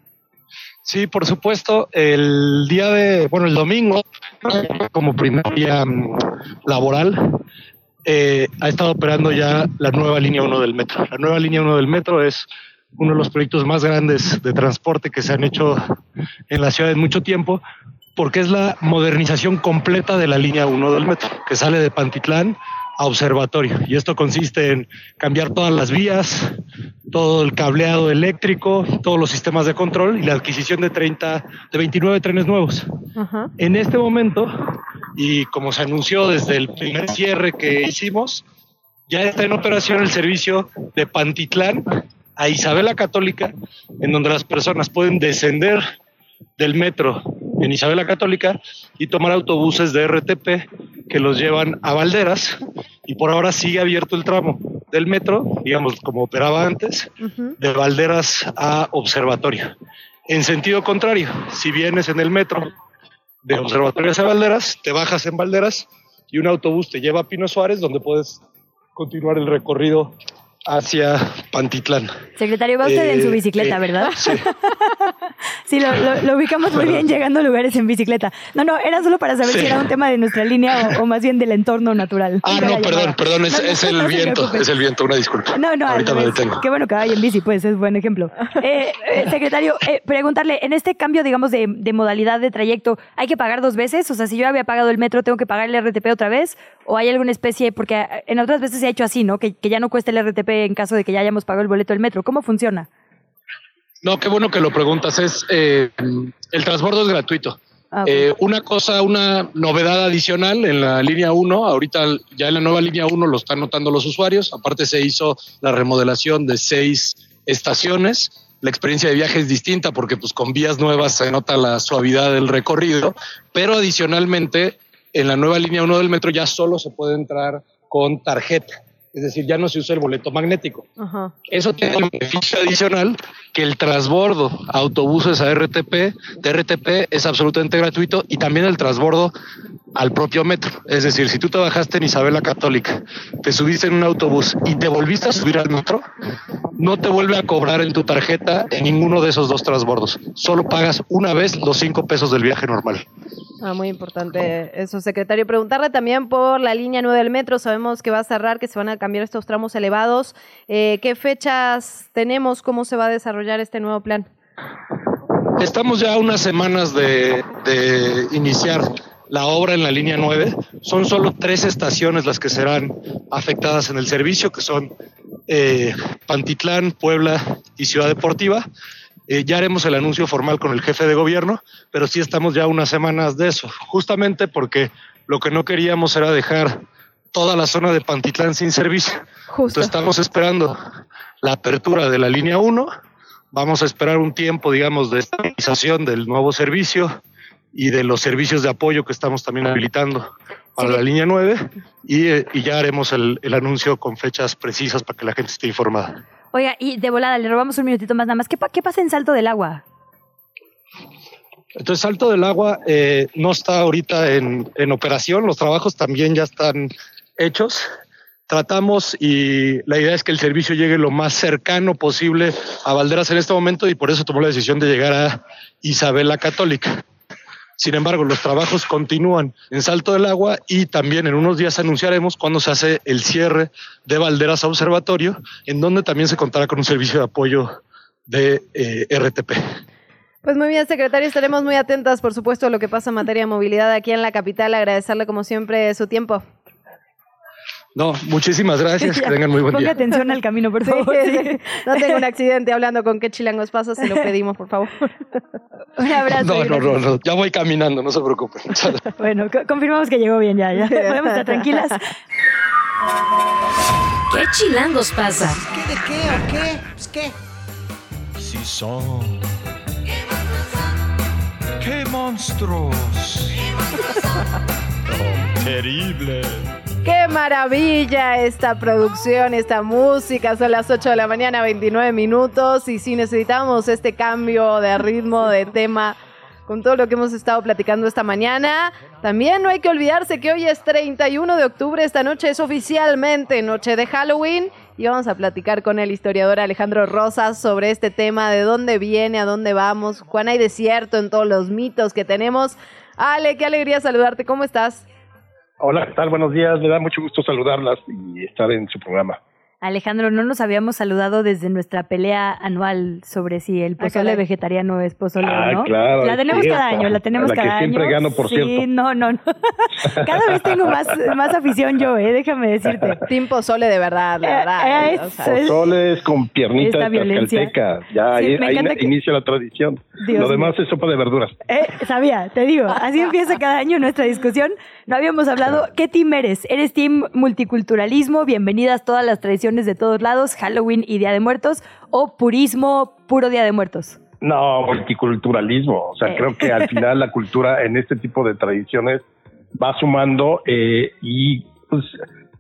Sí, por supuesto, el día de, bueno, el domingo, como primer día mm, laboral, eh, ha estado operando ya la nueva línea 1 del metro. La nueva línea 1 del metro es uno de los proyectos más grandes de transporte que se han hecho en la ciudad en mucho tiempo, porque es la modernización completa de la línea 1 del metro, que sale de Pantitlán a Observatorio. Y esto consiste en cambiar todas las vías, todo el cableado eléctrico, todos los sistemas de control y la adquisición de 30, de 29 trenes nuevos. Ajá. En este momento, y como se anunció desde el primer cierre que hicimos, ya está en operación el servicio de Pantitlán a Isabela Católica, en donde las personas pueden descender del metro en Isabela Católica y tomar autobuses de RTP que los llevan a Valderas y por ahora sigue abierto el tramo del metro, digamos como operaba antes, de Valderas a Observatorio. En sentido contrario, si vienes en el metro de Observatorio hacia Valderas, te bajas en Valderas y un autobús te lleva a Pino Suárez, donde puedes continuar el recorrido hacia Pantitlán. Secretario, va usted en Eh, su bicicleta, eh, ¿verdad? Sí. [LAUGHS] Sí, lo, lo- lo ubicamos muy bien llegando a lugares en bicicleta. No, no, era solo para saber Sí. si era un tema de nuestra línea o, o más bien del entorno natural. Ah, no, perdón, llamada. perdón, es, No, es el no viento, es el viento, una disculpa. No, no, Ahorita me detengo. Qué bueno que vaya en bici, pues es buen ejemplo. [LAUGHS] Eh, eh, secretario, eh, preguntarle, en este cambio, digamos, de, de modalidad de trayecto, ¿hay que pagar dos veces? O sea, si yo había pagado el metro, ¿tengo que pagar el RTP otra vez? ¿O hay alguna especie, porque eh, en otras veces se ha hecho así, ¿no? Que, que ya no cueste el RTP en caso de que ya hayamos pagado el boleto del metro. ¿Cómo funciona? No, qué bueno que lo preguntas. Es eh, el transbordo es gratuito. Ah. Eh, una cosa, una novedad adicional en la línea 1, ahorita ya en la nueva línea 1 lo están notando los usuarios, aparte se hizo la remodelación de seis estaciones, la experiencia de viaje es distinta porque pues con vías nuevas se nota la suavidad del recorrido, pero adicionalmente en la nueva línea 1 del metro ya solo se puede entrar con tarjeta, es decir, ya no se usa el boleto magnético. Ajá. Eso tiene un beneficio adicional que el transbordo a autobuses a RTP, de RTP es absolutamente gratuito y también el transbordo al propio metro. Es decir, si tú te bajaste en Isabela Católica, te subiste en un autobús y te volviste a subir al metro, no te vuelve a cobrar en tu tarjeta en ninguno de esos dos transbordos. Solo pagas una vez los cinco pesos del viaje normal. Ah, muy importante eso, secretario. Preguntarle también por la línea 9 del metro. Sabemos que va a cerrar, que se van a cambiar estos tramos elevados. Eh, ¿Qué fechas tenemos? ¿Cómo se va a desarrollar este nuevo plan? Estamos ya a unas semanas de, de iniciar la obra en la línea 9. Son solo tres estaciones las que serán afectadas en el servicio, que son eh, Pantitlán, Puebla y Ciudad Deportiva. Eh, ya haremos el anuncio formal con el jefe de gobierno, pero sí estamos ya unas semanas de eso, justamente porque lo que no queríamos era dejar toda la zona de Pantitlán sin servicio. Justo. Entonces estamos esperando la apertura de la línea 1 Vamos a esperar un tiempo, digamos, de estabilización del nuevo servicio y de los servicios de apoyo que estamos también habilitando para la línea 9 eh, y, ya haremos el, el, anuncio con fechas precisas para que la gente esté informada. Oiga, y de volada, le robamos un minutito más nada más. ¿Qué, qué pasa en Salto del Agua? Entonces, Salto del Agua eh, no está ahorita en, en operación, los trabajos también ya están hechos tratamos y la idea es que el servicio llegue lo más cercano posible a Valderas en este momento y por eso tomó la decisión de llegar a Isabela Católica. Sin embargo, los trabajos continúan en Salto del Agua y también en unos días anunciaremos cuando se hace el cierre de Valderas Observatorio, en donde también se contará con un servicio de apoyo de eh, RTP. Pues muy bien, secretario, estaremos muy atentas, por supuesto, a lo que pasa en materia de movilidad aquí en la capital. Agradecerle, como siempre, su tiempo. No, muchísimas gracias. Que tengan muy buen día. Ponga atención al camino, por [LAUGHS] favor. No tengo un accidente hablando con qué chilangos pasa, se lo pedimos, por favor. [LAUGHS] un abrazo. No, no, no, no, ya voy caminando, no se preocupen. [LAUGHS] bueno, confirmamos que llegó bien ya, ya. Podemos estar tranquilas. ¿Qué chilangos pasa? ¿Qué de qué o qué? Pues qué. Si son. ¡Qué monstruos! Oh, terrible. Qué maravilla esta producción, esta música. Son las 8 de la mañana, 29 minutos. Y si necesitamos este cambio de ritmo, de tema, con todo lo que hemos estado platicando esta mañana, también no hay que olvidarse que hoy es 31 de octubre. Esta noche es oficialmente noche de Halloween. Y vamos a platicar con el historiador Alejandro Rosas sobre este tema, de dónde viene, a dónde vamos, cuán hay desierto en todos los mitos que tenemos. Ale, qué alegría saludarte. ¿Cómo estás? Hola, ¿qué tal? Buenos días. Me da mucho gusto saludarlas y estar en su programa. Alejandro, no nos habíamos saludado desde nuestra pelea anual sobre si el pozole vegetariano es pozole ah, o no. Claro, la tenemos cada año, la tenemos la cada que siempre gano, por sí, cierto. no, no, no. [LAUGHS] cada vez tengo más, más afición yo, eh, déjame decirte. Team pozole de verdad, la verdad. Eh, eh, o es- sea, Pozole es con piernita de. Ya Sí, ahí, ahí que- inicia la tradición. Dios Lo demás es sopa de verduras. Eh, sabía, te digo, así empieza cada año nuestra discusión. No habíamos hablado, ¿qué team eres? ¿Eres team multiculturalismo, bienvenidas todas las tradiciones de todos lados, Halloween y Día de Muertos, o purismo, puro Día de Muertos? No, multiculturalismo. O sea, Eh. creo que al final la cultura en este tipo de tradiciones va sumando eh, y, pues,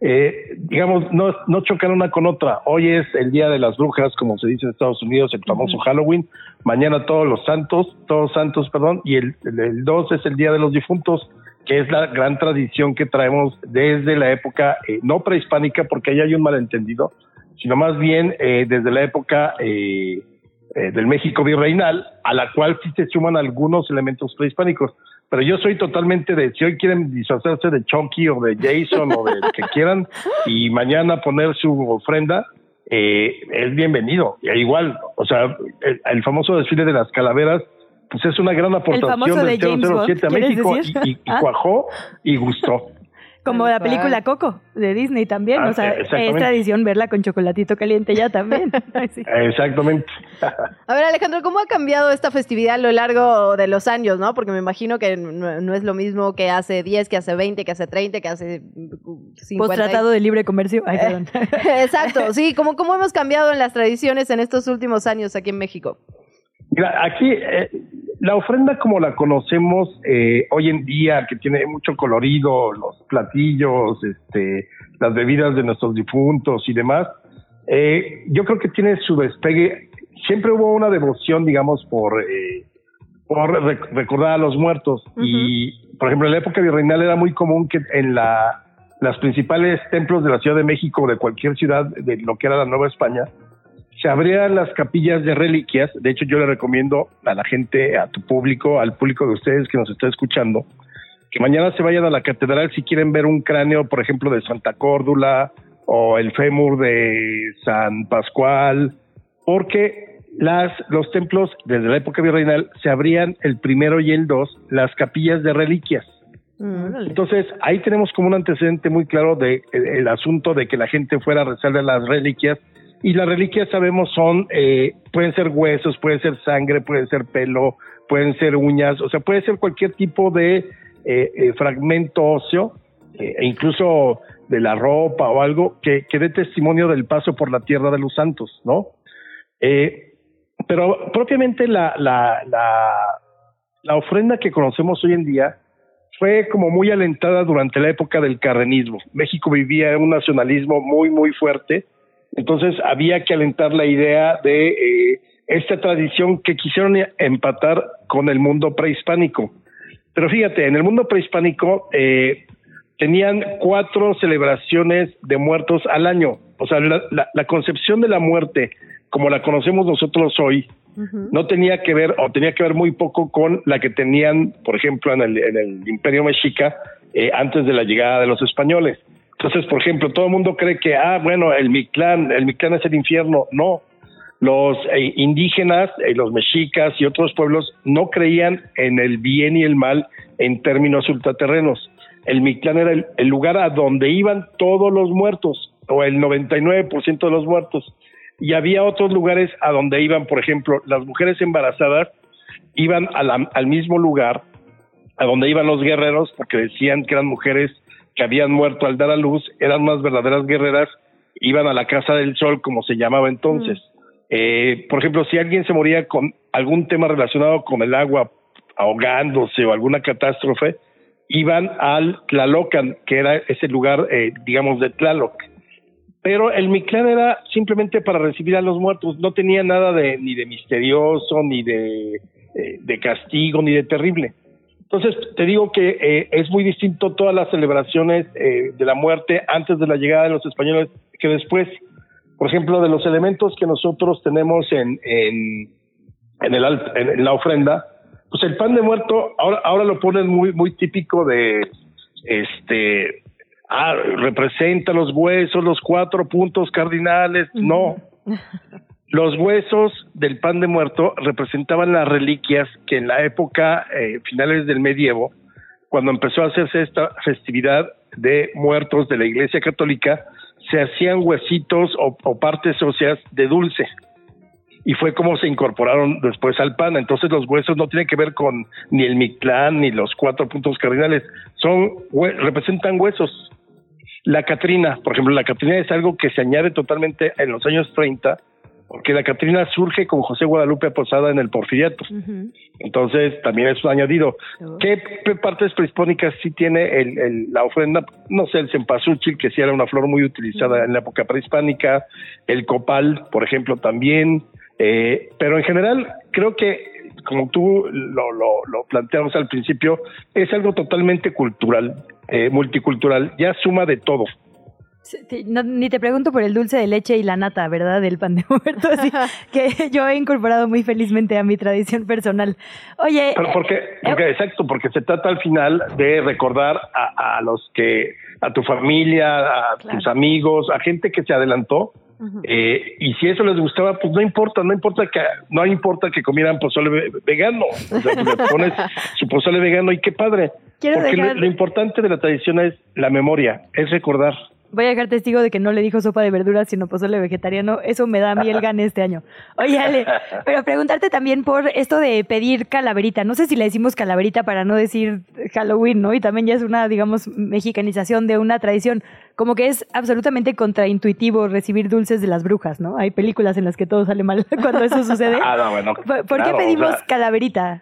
eh, digamos, no, no chocan una con otra. Hoy es el Día de las Brujas, como se dice en Estados Unidos, el famoso Halloween. Mañana todos los santos, todos santos, perdón. Y el, el, el 2 es el Día de los Difuntos, que es la gran tradición que traemos desde la época, eh, no prehispánica, porque ahí hay un malentendido, sino más bien eh, desde la época eh, eh, del México virreinal, a la cual sí se suman algunos elementos prehispánicos. Pero yo soy totalmente de, si hoy quieren disfrazarse de Chunky o de Jason o de lo que quieran, y mañana poner su ofrenda, eh, es bienvenido. Y igual, o sea, el, el famoso desfile de las calaveras, pues es una gran famoso aportación de del James Bond, 007 a ¿quieres México y, y- y Ah. cuajó y gustó. [LAUGHS] Como la película Coco de Disney también, Ah, o sea, es tradición verla con chocolatito caliente ya también. [LAUGHS] Ay, sí. Exactamente. A ver, Alejandro, ¿cómo ha cambiado esta festividad a lo largo de los años, no? Porque me imagino que no, no es lo mismo que hace 10, que hace 20, que hace 30, que hace 50. Post-tratado de libre comercio. Ay, perdón. [LAUGHS] Exacto, sí, ¿cómo, ¿cómo hemos cambiado en las tradiciones en estos últimos años aquí en México? Mira, aquí eh, la ofrenda como la conocemos eh, hoy en día, que tiene mucho colorido, los platillos, este, las bebidas de nuestros difuntos y demás, eh, yo creo que tiene su despegue. Siempre hubo una devoción, digamos, por, eh, por rec- recordar a los muertos. Y, por ejemplo, en la época virreinal era muy común que en la, las principales templos de la Ciudad de México o de cualquier ciudad de lo que era la Nueva España, se abrían las capillas de reliquias. De hecho, yo le recomiendo a la gente, a tu público, al público de ustedes que nos está escuchando, que mañana se vayan a la catedral si quieren ver un cráneo, por ejemplo, de Santa Córdula o el fémur de San Pascual, porque las, los templos desde la época virreinal se abrían el primero y el dos, las capillas de reliquias. Entonces, ahí tenemos como un antecedente muy claro de eh, el asunto de que la gente fuera a rezarle las reliquias. Y las reliquias sabemos son, eh, pueden ser huesos, puede ser sangre, puede ser pelo, pueden ser uñas, o sea, puede ser cualquier tipo de eh, eh, fragmento óseo, eh, e incluso de la ropa o algo que, que dé testimonio del paso por la tierra de los santos, ¿no? Eh, Pero propiamente la, la, la, la ofrenda que conocemos hoy en día fue como muy alentada durante la época del carrenismo. México vivía un nacionalismo muy, muy fuerte, entonces había que alentar la idea de eh, esta tradición que quisieron empatar con el mundo prehispánico. Pero fíjate, en el mundo prehispánico eh, tenían cuatro celebraciones de muertos al año. O sea, la, la concepción de la muerte, como la conocemos nosotros hoy, no tenía que ver o tenía que ver muy poco con la que tenían, por ejemplo, en el, en el Imperio Mexica eh, antes de la llegada de los españoles. Entonces, por ejemplo, todo el mundo cree que, ah, bueno, el Mictlán, el Mictlán es el infierno. No, los eh, indígenas, eh, los mexicas y otros pueblos no creían en el bien y el mal en términos ultraterrenos. El Mictlán era el, lugar a donde iban todos los muertos, o el 99% de los muertos y había otros lugares a donde iban, por ejemplo, las mujeres embarazadas iban al mismo lugar a donde iban los guerreros porque decían que eran mujeres que habían muerto al dar a luz, eran más verdaderas guerreras, iban a la casa del sol como se llamaba entonces. Mm. Eh, por ejemplo, si alguien se moría con algún tema relacionado con el agua ahogándose o alguna catástrofe, iban al Tlalocan, que era ese lugar, eh, digamos, de Tlaloc pero el Mictlán era simplemente para recibir a los muertos, no tenía nada de ni de misterioso, ni de, eh, de castigo, ni de terrible. Entonces, te digo que eh, es muy distinto todas las celebraciones eh, de la muerte antes de la llegada de los españoles que después. Por ejemplo, de los elementos que nosotros tenemos en, en, en, el, en la ofrenda, pues el pan de muerto ahora, ahora lo ponen muy, muy típico de este ah, representa los huesos, los cuatro puntos cardinales. No. [LAUGHS] Los huesos del pan de muerto representaban las reliquias que en la época eh, finales del medievo, cuando empezó a hacerse esta festividad de muertos de la Iglesia Católica, se hacían huesitos o, partes óseas de dulce y fue como se incorporaron después al pan. Entonces los huesos no tienen que ver con ni el Mictlán ni los cuatro puntos cardinales, son representan huesos. La Catrina, por ejemplo, la Catrina es algo que se añade totalmente en los años 30, porque la Catrina surge con José Guadalupe Posada en el Porfiriato. Entonces, también es un añadido. ¿Qué partes prehispánicas sí tiene el, la ofrenda? No sé, el cempasúchil, que sí era una flor muy utilizada en la época prehispánica, el copal, por ejemplo, también. Eh, pero en general, creo que como tú lo, lo, lo planteamos al principio, es algo totalmente cultural. Eh, multicultural, ya suma de todo. Ni te pregunto por el dulce de leche y la nata, ¿verdad? Del pan de muerto, así [LAUGHS] que yo he incorporado muy felizmente a mi tradición personal. Oye. Pero porque, eh, porque exacto, porque se trata al final de recordar a, los que, a tu familia, a tus amigos, a gente que se adelantó eh, y si eso les gustaba, pues no importa, no importa que no importa que comieran pozole vegano, o sea, pues le pones [LAUGHS] su pozole vegano y qué padre. Porque lo, importante de la tradición es la memoria, es recordar. Voy a dejar testigo de que no le dijo sopa de verduras, sino pozole vegetariano. Eso me da a mí el gane este año. Oye, Ale, [LAUGHS] pero preguntarte también por esto de pedir calaverita. No sé si le decimos calaverita para no decir Halloween, ¿no? Y también ya es una, digamos, mexicanización de una tradición. Como que es absolutamente contraintuitivo recibir dulces de las brujas, ¿no? Hay películas en las que todo sale mal [LAUGHS] cuando eso sucede. Ah, no, bueno, ¿Por, qué pedimos calaverita?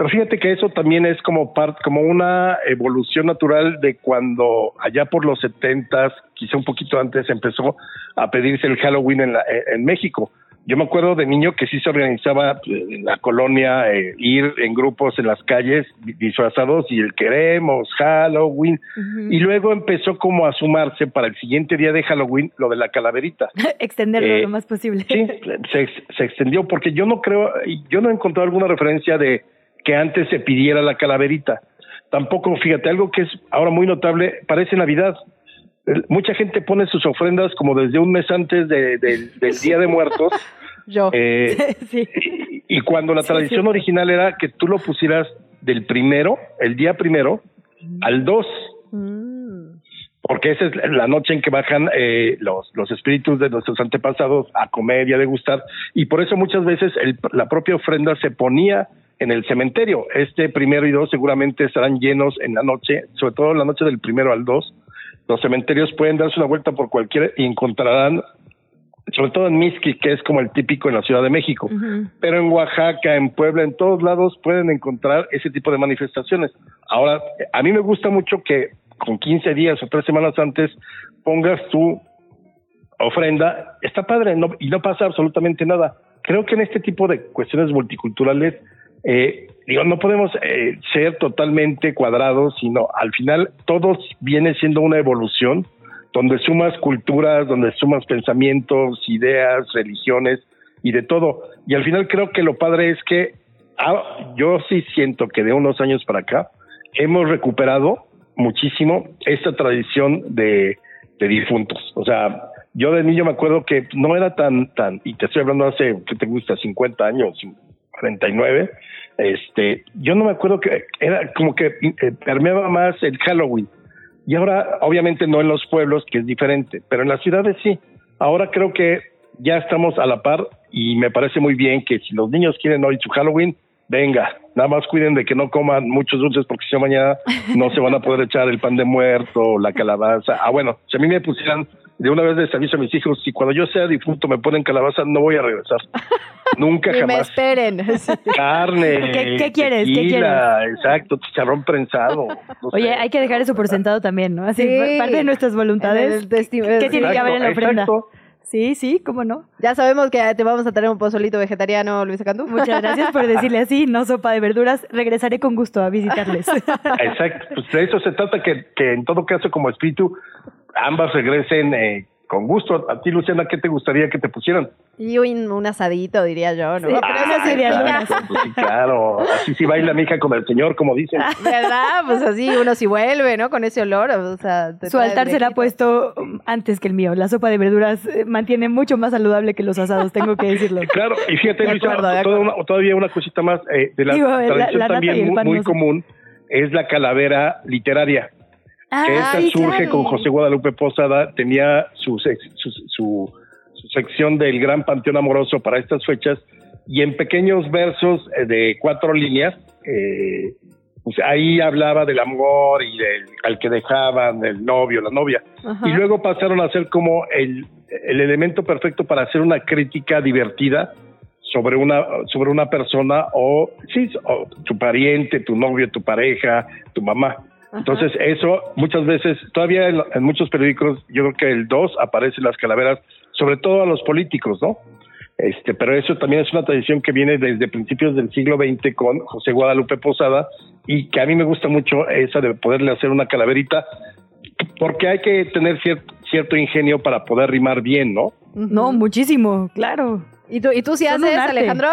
Pero fíjate que eso también es como parte, como una evolución natural de cuando allá por los setentas, quizá un poquito antes, empezó a pedirse el Halloween en, en México. Yo me acuerdo de niño que sí se organizaba en la colonia, eh, ir en grupos en las calles disfrazados y el queremos, Halloween. Y luego empezó como a sumarse para el siguiente día de Halloween lo de la calaverita. [LAUGHS] Extenderlo lo eh, más posible. Sí, se, se extendió porque yo no creo, yo no he encontrado alguna referencia de que antes se pidiera la calaverita. Tampoco, fíjate, algo que es ahora muy notable, parece Navidad. Mucha gente pone sus ofrendas como desde un mes antes de, [LAUGHS] del Día de Muertos. [LAUGHS] Yo. Eh, [LAUGHS] sí. y, cuando la tradición original era que tú lo pusieras del primero, el día primero, al dos. Mm. Porque esa es la noche en que bajan eh, los, los espíritus de nuestros antepasados a comer y a degustar. Y por eso muchas veces el, la propia ofrenda se ponía en el cementerio. Este primero y dos seguramente estarán llenos en la noche, sobre todo en la noche del primero al dos. Los cementerios pueden darse una vuelta por cualquiera y encontrarán sobre todo en Mixquic, que es como el típico en la Ciudad de México. Pero en Oaxaca, en Puebla, en todos lados pueden encontrar ese tipo de manifestaciones. Ahora, a mí me gusta mucho que con 15 días o tres semanas antes pongas tu ofrenda. Está padre no, y no pasa absolutamente nada. Creo que en este tipo de cuestiones multiculturales, eh, digo, no podemos eh, ser totalmente cuadrados, sino al final todo viene siendo una evolución donde sumas culturas, donde sumas pensamientos, ideas, religiones y de todo. Y al final creo que lo padre es que ah, yo sí siento que de unos años para acá hemos recuperado muchísimo esta tradición de, difuntos. O sea, yo de niño me acuerdo que no era tan, tan, y te estoy hablando hace, ¿qué te gusta? 50 años, 49. Este, yo no me acuerdo que era como que eh, permeaba más el Halloween. Y ahora, obviamente no en los pueblos, que es diferente, pero en las ciudades sí. Ahora creo que ya estamos a la par y me parece muy bien que si los niños quieren hoy su Halloween, venga, nada más cuiden de que no coman muchos dulces porque si no mañana no se van a poder echar el pan de muerto, la calabaza. Ah, bueno, si a mí me pusieran de una vez les aviso a mis hijos, si cuando yo sea difunto me ponen calabaza, no voy a regresar. Nunca [LAUGHS] Ni jamás. me esperen. [LAUGHS] Carne. ¿Qué- qué quieres? ¿Qué tequila, Exacto, chicharrón prensado. no Oye, sé. hay que dejar eso por sentado también, ¿no? Así, Sí. parte de nuestras voluntades. ¿Qué tiene que haber en la ofrenda? exacto. Sí, sí, cómo no. Ya sabemos que te vamos a tener un pozolito vegetariano, Luisa Cantú. Muchas gracias por [LAUGHS] decirle así, no sopa de verduras. Regresaré con gusto a visitarles. Exacto, pues de eso se trata, que, que en todo caso como espíritu ambas regresen eh, con gusto. A ti, Luciana, ¿qué te gustaría que te pusieran? Y un, un asadito, diría yo, ¿no? Sí. Pero Ah, eso sería exacto, pues sí, claro, así sí baila mi hija con el señor, como dicen. [LAUGHS] ¿Verdad? Pues así uno sí vuelve, ¿no? Con ese olor, o sea... Su altar será puesto um, antes que el mío. La sopa de verduras eh, mantiene mucho más saludable que los asados, tengo que decirlo. [LAUGHS] Claro, y fíjate, De Luisa, acuerdo, de toda acuerdo. una- todavía una cosita más eh, de la Digo, la- tradición la y también el muy, muy común es la calavera literaria. Que esta surge claro. con José Guadalupe Posada, tenía su, su, su- su sección del Gran Panteón Amoroso para estas fechas, y en pequeños versos eh, de cuatro líneas, eh, pues ahí hablaba del amor y del al que dejaban, el novio, la novia, Ajá. y luego pasaron a ser como el, el elemento perfecto para hacer una crítica divertida sobre una sobre una persona o sí o tu pariente, tu novio, tu pareja, tu mamá. Entonces eso muchas veces todavía en, en muchos periódicos yo creo que el 2 aparecen las calaveras, sobre todo a los políticos, ¿no? Este, pero eso también es una tradición que viene desde principios del siglo XX con José Guadalupe Posada y que a mí me gusta mucho esa de poderle hacer una calaverita porque hay que tener cier- cierto ingenio para poder rimar bien, ¿no? No, muchísimo, claro. ¿Y tú, y tú sí Son haces. Alejandro?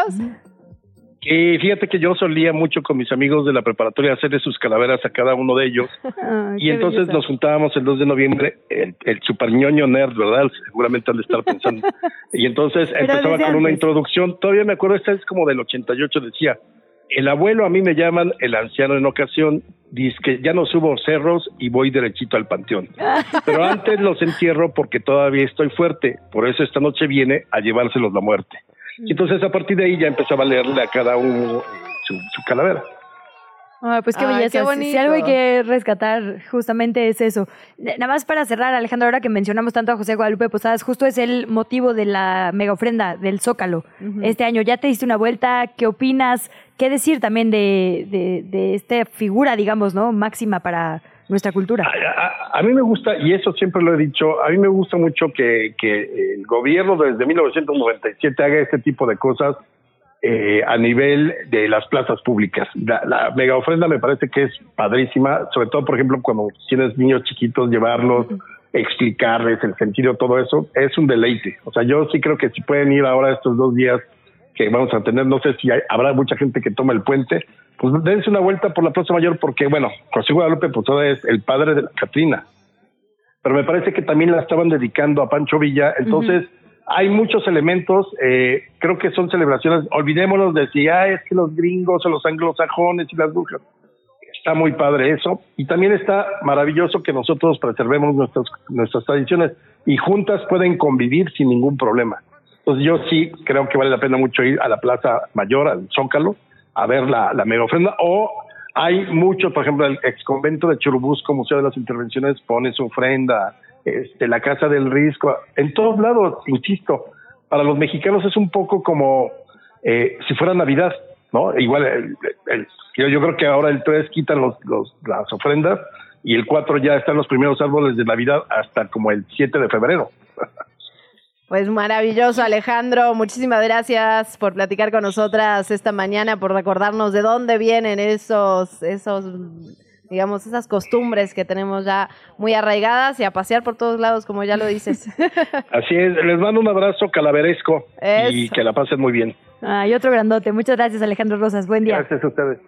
Y fíjate que yo solía mucho con mis amigos de la preparatoria hacerle sus calaveras a cada uno de ellos. Ay, [LAUGHS] y entonces belleza. nos juntábamos el 2 de noviembre, el, el super ñoño nerd, ¿verdad? Seguramente han de estar pensando. [LAUGHS] y entonces Pero empezaba con una introducción. Todavía me acuerdo, esta es como del 88, decía, el abuelo a mí me llaman el anciano en ocasión, dice que ya no subo cerros y voy derechito al panteón. [LAUGHS] Pero antes los entierro porque todavía estoy fuerte, por eso esta noche viene a llevárselos la muerte. Y entonces a partir de ahí ya empezaba a leerle a cada uno su, su calavera. Ay, pues qué Ay, belleza. qué Si- Si algo hay que rescatar, justamente es eso. Nada más para cerrar, Alejandro, ahora que mencionamos tanto a José Guadalupe Posadas, justo es el motivo de la mega ofrenda del Zócalo. Este año ya te diste una vuelta, ¿qué opinas? ¿Qué decir también de, de, de esta figura, digamos, ¿no? Máxima para nuestra cultura. A, a- a mí me gusta, y eso siempre lo he dicho, a mí me gusta mucho que, que el gobierno desde 1997 haga este tipo de cosas eh, a nivel de las plazas públicas. La, la mega ofrenda me parece que es padrísima, sobre todo, por ejemplo, cuando tienes niños chiquitos, llevarlos, explicarles el sentido, todo eso, es un deleite. O sea, yo sí creo que si pueden ir ahora estos dos días que vamos a tener, no sé si hay- habrá mucha gente que toma el puente, pues dense una vuelta por la Plaza Mayor porque, bueno, José Guadalupe Posada es el padre de la Catrina, pero me parece que también la estaban dedicando a Pancho Villa, entonces hay muchos elementos, eh, creo que son celebraciones, olvidémonos de si, ah, es que los gringos o los anglosajones y las brujas, está muy padre eso, y también está maravilloso que nosotros preservemos nuestras, nuestras tradiciones y juntas pueden convivir sin ningún problema. Entonces yo sí creo que vale la pena mucho ir a la Plaza Mayor, al Zócalo, a ver la, la mega ofrenda, o hay mucho, por ejemplo, el ex convento de Churubusco, Museo de las Intervenciones, pone su ofrenda, este, la Casa del Risco, en todos lados, insisto, para los mexicanos es un poco como eh, si fuera Navidad, ¿no? Igual, yo, yo, creo que ahora el 3 quitan los, los, las ofrendas y el 4 ya están los primeros árboles de Navidad hasta como el 7 de febrero. [LAUGHS] Pues maravilloso, Alejandro. Muchísimas gracias por platicar con nosotras esta mañana, por recordarnos de dónde vienen esos, esos, digamos, esas costumbres que tenemos ya muy arraigadas y a pasear por todos lados, como ya lo dices. [LAUGHS] Así es, les mando un abrazo calaveresco y que la pasen muy bien. Ah, y otro grandote. Muchas gracias, Alejandro Rosas. Buen día. Gracias a ustedes.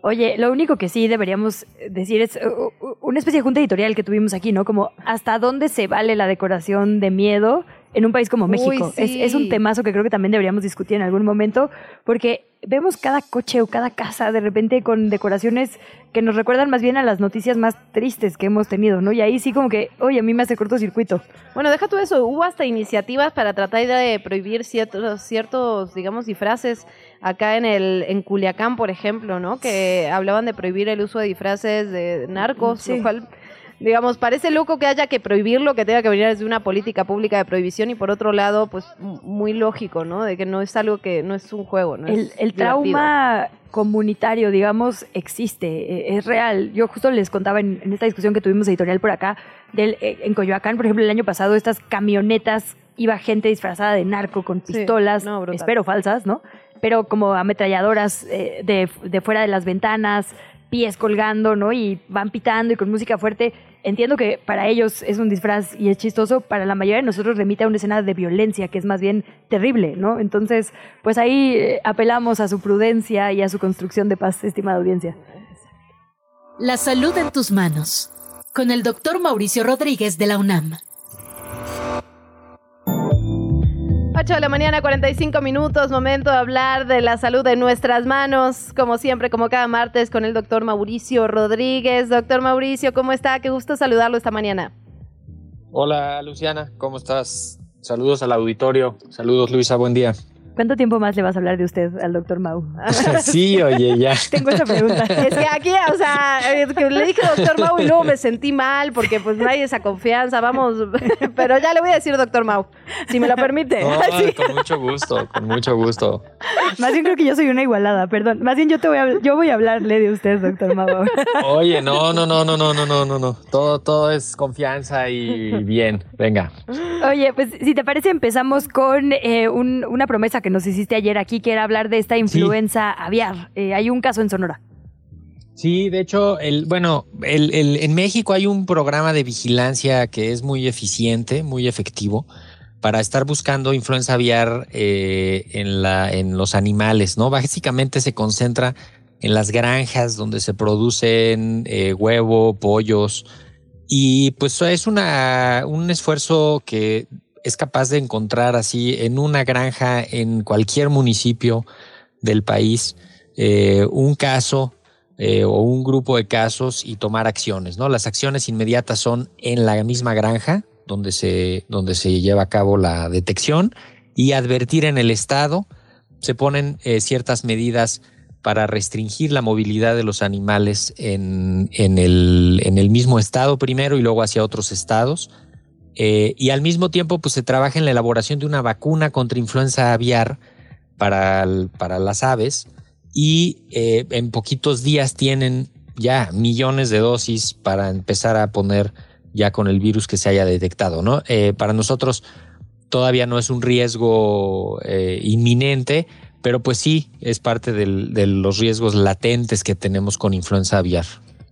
Oye, lo único que sí deberíamos decir es uh, uh, una especie de junta editorial que tuvimos aquí, ¿no? Como hasta dónde se vale la decoración de miedo en un país como México. es, un temazo que creo que también deberíamos discutir en algún momento, porque vemos cada coche o cada casa de repente con decoraciones que nos recuerdan más bien a las noticias más tristes que hemos tenido, ¿no? Y ahí sí como que, oye, a mí me hace cortocircuito. Bueno, deja todo eso, hubo hasta iniciativas para tratar de prohibir ciertos, ciertos digamos, disfraces acá en el en Culiacán, por ejemplo, ¿no? Que hablaban de prohibir el uso de disfraces de narcos, lo cual digamos, parece loco que haya que prohibirlo, que tenga que venir desde una política pública de prohibición y por otro lado, pues muy lógico, ¿no? De que no es algo que no es un juego, ¿no? El, el trauma comunitario, digamos, existe, e, es real. Yo justo les contaba en, esta discusión que tuvimos editorial por acá, del, eh, en Coyoacán, por ejemplo, el año pasado, estas camionetas, iba gente disfrazada de narco con pistolas, espero falsas, ¿no? Pero como ametralladoras eh, de, de fuera de las ventanas, pies colgando, ¿no? Y van pitando y con música fuerte. Entiendo que para ellos es un disfraz y es chistoso, para la mayoría de nosotros remite a una escena de violencia que es más bien terrible, ¿no? Entonces, pues ahí eh, apelamos a su prudencia y a su construcción de paz, estimada audiencia. La salud en tus manos, con el doctor Mauricio Rodríguez de la UNAM. 8 de la mañana, 45 minutos, momento de hablar de la salud de nuestras manos, como siempre, como cada martes, con el doctor Mauricio Rodríguez. Doctor Mauricio, ¿cómo está? Qué gusto saludarlo esta mañana. Hola, Luciana, ¿cómo estás? Saludos al auditorio. Saludos, Luisa, buen día. ¿Cuánto tiempo más le vas a hablar de usted al doctor Mau? [LAUGHS] sí, oye, ya. [LAUGHS] Tengo esa pregunta. Es que aquí, o sea, le dije doctor Mau y luego me sentí mal porque pues no hay esa confianza, vamos, [LAUGHS] pero ya le voy a decir doctor Mau, si me lo permite. Con mucho gusto, con mucho gusto. Más bien creo que yo soy una igualada, perdón. Más bien yo te voy a, yo voy a hablarle de usted, doctor Mau. Oye, no, no, no, no, no, no, no, no, no. Todo, todo es confianza y bien. Venga. Oye, pues si te parece empezamos con eh, una promesa que nos hiciste ayer aquí, que era hablar de esta influenza aviar. Eh, hay un caso en Sonora. Sí, de hecho, el, bueno, el, en México hay un programa de vigilancia que es muy eficiente, muy efectivo, para estar buscando influenza aviar eh, en, la, en los animales, ¿no? Básicamente se concentra en las granjas donde se producen eh, huevo, pollos, y pues es una, un esfuerzo que es capaz de encontrar así en una granja en cualquier municipio del país eh, un caso eh, o un grupo de casos y tomar acciones. ¿no? Las acciones inmediatas son en la misma granja donde se, donde se lleva a cabo la detección y advertir en el estado. Se ponen eh, ciertas medidas para restringir la movilidad de los animales en, en, el, en el mismo estado primero y luego hacia otros estados eh, y al mismo tiempo, pues se trabaja en la elaboración de una vacuna contra influenza aviar para, para las aves y eh, en poquitos días tienen ya millones de dosis para empezar a poner ya con el virus que se haya detectado, ¿no? Eh, para nosotros todavía no es un riesgo inminente, pero pues sí es parte de los riesgos latentes que tenemos con influenza aviar.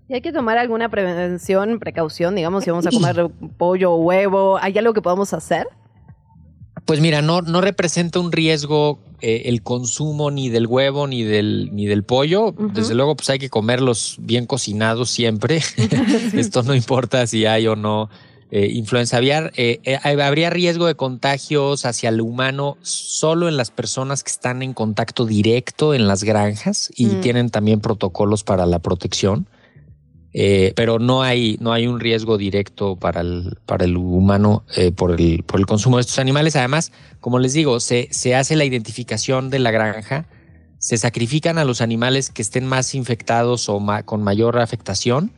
¿Y hay que tomar alguna prevención, precaución, digamos, si vamos a comer pollo o huevo? ¿Hay algo que podamos hacer? Pues mira, no, no representa un riesgo eh, el consumo ni del huevo ni del, ni del pollo. Desde luego, pues hay que comerlos bien cocinados siempre. [LAUGHS] [LAUGHS] Esto no importa si hay o no eh, influenza aviar. Eh, habría riesgo de contagios hacia el humano solo en las personas que están en contacto directo en las granjas y mm. tienen también protocolos para la protección. Eh, pero no hay, no hay un riesgo directo para el, para el humano eh, por, el, por el consumo de estos animales. Además, como les digo, se, se hace la identificación de la granja, se sacrifican a los animales que estén más infectados o con mayor afectación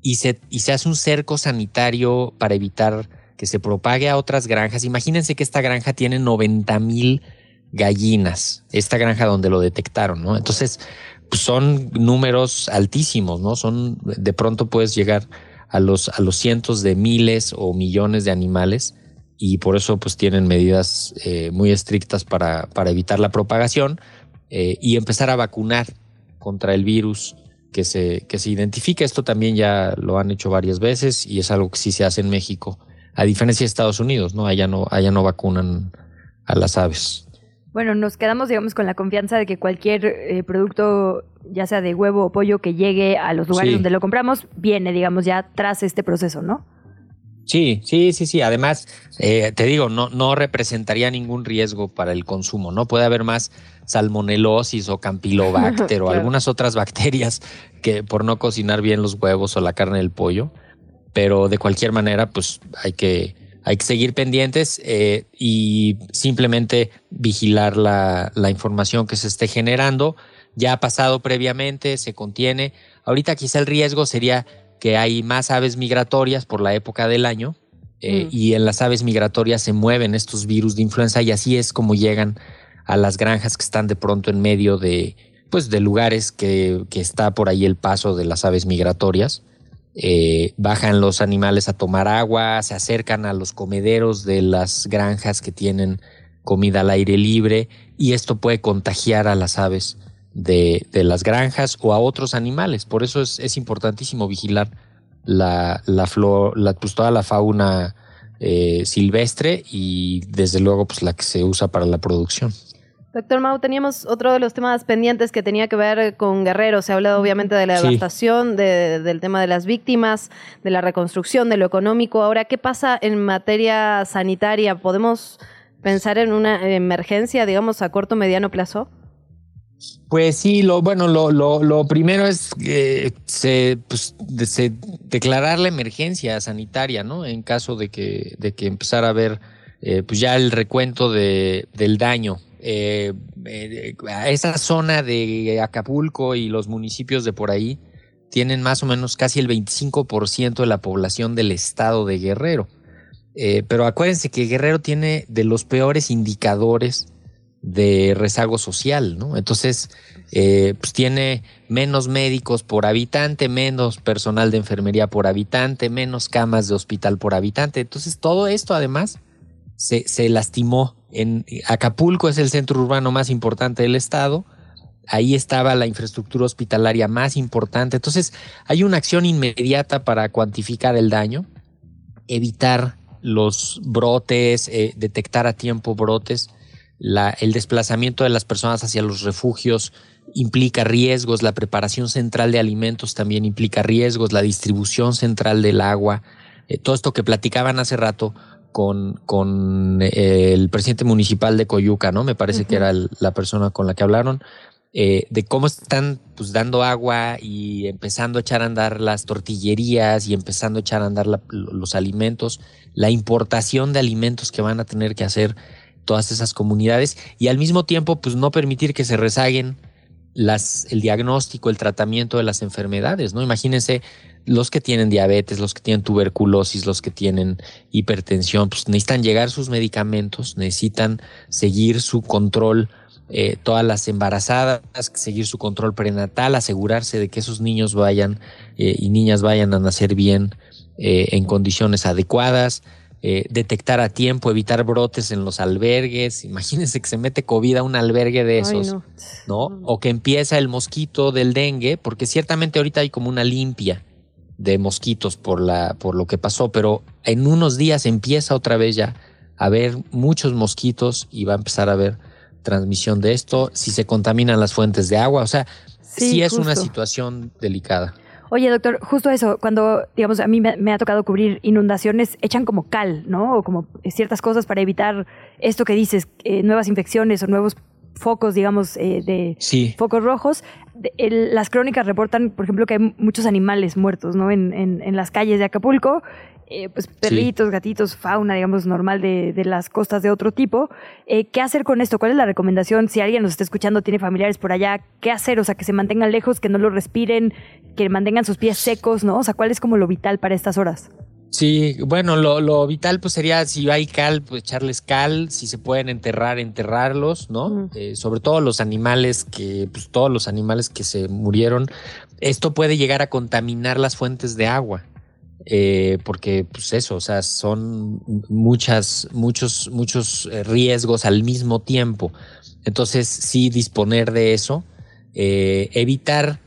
y se, y se hace un cerco sanitario para evitar que se propague a otras granjas. Imagínense que esta granja tiene 90 mil gallinas, esta granja donde lo detectaron, ¿no? Entonces, son números altísimos, ¿no? Son, de pronto puedes llegar a los, a los cientos de miles o millones de animales y por eso pues tienen medidas eh, muy estrictas para, para, evitar la propagación eh, y empezar a vacunar contra el virus que se, que se identifica. Esto también ya lo han hecho varias veces y es algo que sí se hace en México, a diferencia de Estados Unidos, ¿no? Allá no, allá no vacunan a las aves. Bueno, nos quedamos, digamos, con la confianza de que cualquier eh, producto, ya sea de huevo o pollo, que llegue a los lugares Sí. donde lo compramos, viene, digamos, ya tras este proceso, ¿no? Sí, sí, sí, sí. Además, eh, te digo, no, no representaría ningún riesgo para el consumo, ¿no? Puede haber más salmonelosis o campylobacter [LAUGHS] o Claro. algunas otras bacterias que por no cocinar bien los huevos o la carne del pollo, pero de cualquier manera, pues hay que, hay que seguir pendientes eh, y simplemente vigilar la, la información que se esté generando. Ya ha pasado previamente, se contiene. Ahorita quizá el riesgo sería que hay más aves migratorias por la época del año eh, Mm. y en las aves migratorias se mueven estos virus de influenza y así es como llegan a las granjas que están de pronto en medio de, pues, de lugares que, que está por ahí el paso de las aves migratorias. Eh, bajan los animales a tomar agua, se acercan a los comederos de las granjas que tienen comida al aire libre y esto puede contagiar a las aves de, las granjas o a otros animales. Por eso es, es importantísimo vigilar la, la flor, la, pues toda la fauna eh, silvestre y desde luego pues la que se usa para la producción. Doctor Mau, teníamos otro de los temas pendientes que tenía que ver con Guerrero. Se ha hablado obviamente de la Sí. devastación, de- del tema de las víctimas, de la reconstrucción, de lo económico. Ahora, ¿qué pasa en materia sanitaria? ¿Podemos pensar en una emergencia, digamos, a corto o mediano plazo? Pues sí, lo bueno, lo, lo, lo primero es eh, se, pues, de- se declarar la emergencia sanitaria, ¿no? En caso de que, de que empezara a haber eh, pues ya el recuento de, del daño. Eh, eh, esa zona de Acapulco y los municipios de por ahí tienen más o menos casi el 25% de la población del estado de Guerrero. Eh, pero acuérdense que Guerrero tiene de los peores indicadores de rezago social, ¿no? Entonces, pues tiene menos médicos por habitante, menos personal de enfermería por habitante, menos camas de hospital por habitante. Entonces, todo esto además se lastimó. En Acapulco es el centro urbano más importante del estado. Ahí estaba la infraestructura hospitalaria más importante. Entonces, hay una acción inmediata para cuantificar el daño, evitar los brotes, eh, detectar a tiempo brotes. El desplazamiento de las personas hacia los refugios implica riesgos, la preparación central de alimentos también implica riesgos, la distribución central del agua, eh, todo esto que platicaban hace rato con, con eh, el presidente municipal de Coyuca, ¿no? Me parece que era el- la persona con la que hablaron, eh, de cómo están pues dando agua y empezando a echar a andar las tortillerías y empezando a echar a andar la- los alimentos, la importación de alimentos que van a tener que hacer todas esas comunidades y al mismo tiempo pues no permitir que se rezaguen el diagnóstico, el tratamiento de las enfermedades, ¿no? Imagínense los que tienen diabetes, los que tienen tuberculosis, los que tienen hipertensión, pues necesitan llegar sus medicamentos, necesitan seguir su control, eh, todas las embarazadas, seguir su control prenatal, asegurarse de que esos niños vayan eh, y niñas vayan a nacer bien eh, en condiciones adecuadas, eh, detectar a tiempo, evitar brotes en los albergues. Imagínense que se mete COVID a un albergue de Ay, esos. no. ¿no? O que empieza el mosquito del dengue, porque ciertamente ahorita hay como una limpia de mosquitos por la por lo que pasó, pero en unos días empieza otra vez ya a haber muchos mosquitos y va a empezar a haber transmisión de esto, si se contaminan las fuentes de agua, o sea, sí, Sí, es una situación delicada. Oye, doctor, justo eso, cuando, digamos, a mí me, me ha tocado cubrir inundaciones, echan como cal, ¿no? O como ciertas cosas para evitar esto que dices, eh, nuevas infecciones o nuevos focos, digamos, eh, de Sí. focos rojos. De- el- las crónicas reportan, por ejemplo, que hay muchos animales muertos, ¿no? En, en- en las calles de Acapulco, eh, pues perritos, gatitos, fauna, digamos, normal de, de las costas de otro tipo. Eh, ¿Qué hacer con esto? ¿Cuál es la recomendación? Si alguien nos está escuchando, tiene familiares por allá, ¿qué hacer? O sea, que se mantengan lejos, que no lo respiren, que mantengan sus pies secos, ¿no? O sea, ¿cuál es como lo vital para estas horas? Sí, bueno, lo, lo, vital pues sería si hay cal, pues echarles cal, si se pueden enterrar, enterrarlos, ¿no? Eh, sobre todo los animales que, pues todos los animales que se murieron. Esto puede llegar a contaminar las fuentes de agua. Eh, porque pues eso, o sea, son muchas, muchos, muchos eh, riesgos al mismo tiempo. Entonces, sí disponer de eso, evitar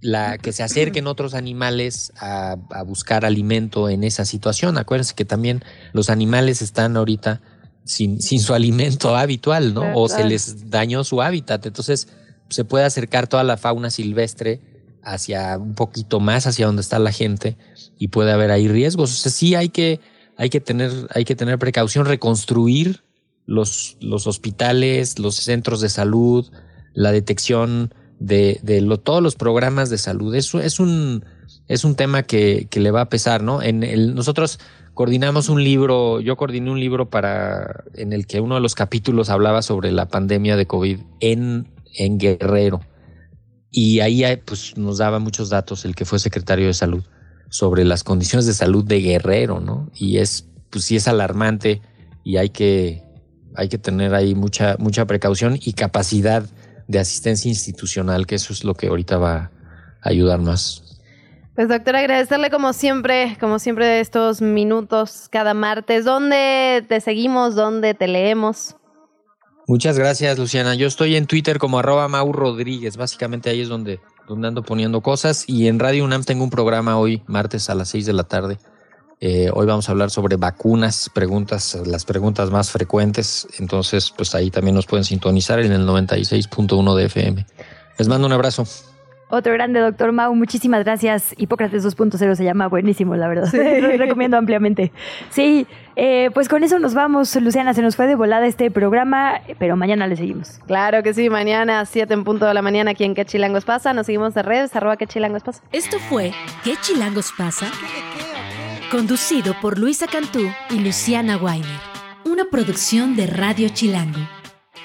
la, que se acerquen otros animales a, buscar alimento en esa situación. Acuérdense que también los animales están ahorita sin, sin su alimento [LAUGHS] habitual, ¿no? O se les dañó su hábitat. Entonces se puede acercar toda la fauna silvestre hacia un poquito más hacia donde está la gente y puede haber ahí riesgos. O sea, sí hay que, hay que tener, hay que tener precaución, reconstruir los, los hospitales, los centros de salud, la detección de, de lo, todos los programas de salud. Eso es un, es un tema que, que le va a pesar, ¿no? En nosotros coordinamos un libro, yo coordiné un libro para, en el que uno de los capítulos hablaba sobre la pandemia de COVID en, en Guerrero. Y ahí pues, nos daba muchos datos el que fue secretario de salud sobre las condiciones de salud de Guerrero, ¿no? Y es, pues sí es alarmante y hay que, hay que tener ahí mucha, mucha precaución y capacidad de asistencia institucional, que eso es lo que ahorita va a ayudar más. Pues doctor, agradecerle como siempre, como siempre estos minutos cada martes. ¿Dónde te seguimos? ¿Dónde te leemos? Muchas gracias, Luciana. Yo estoy en Twitter como arroba Mau Rodríguez. Básicamente ahí es donde, donde ando poniendo cosas. Y en Radio UNAM tengo un programa hoy, martes a las 6 de la tarde. Eh, hoy vamos a hablar sobre vacunas, preguntas, las preguntas más frecuentes. Entonces, pues ahí también nos pueden sintonizar en el 96.1 de FM. Les mando un abrazo. Otro grande, doctor Mau, muchísimas gracias. Hipócrates 2.0 se llama buenísimo, la verdad. [LAUGHS] Lo recomiendo ampliamente. Sí, eh, pues con eso nos vamos. Luciana, se nos fue de volada este programa, pero mañana le seguimos. Claro que sí, mañana a 7 en punto de la mañana aquí en ¿Qué Chilangos pasa? Nos seguimos de redes, arroba ¿Qué Chilangos pasa? Esto fue ¿Qué Chilangos pasa? Conducido por Luisa Cantú y Luciana Weiner. Una producción de Radio Chilango.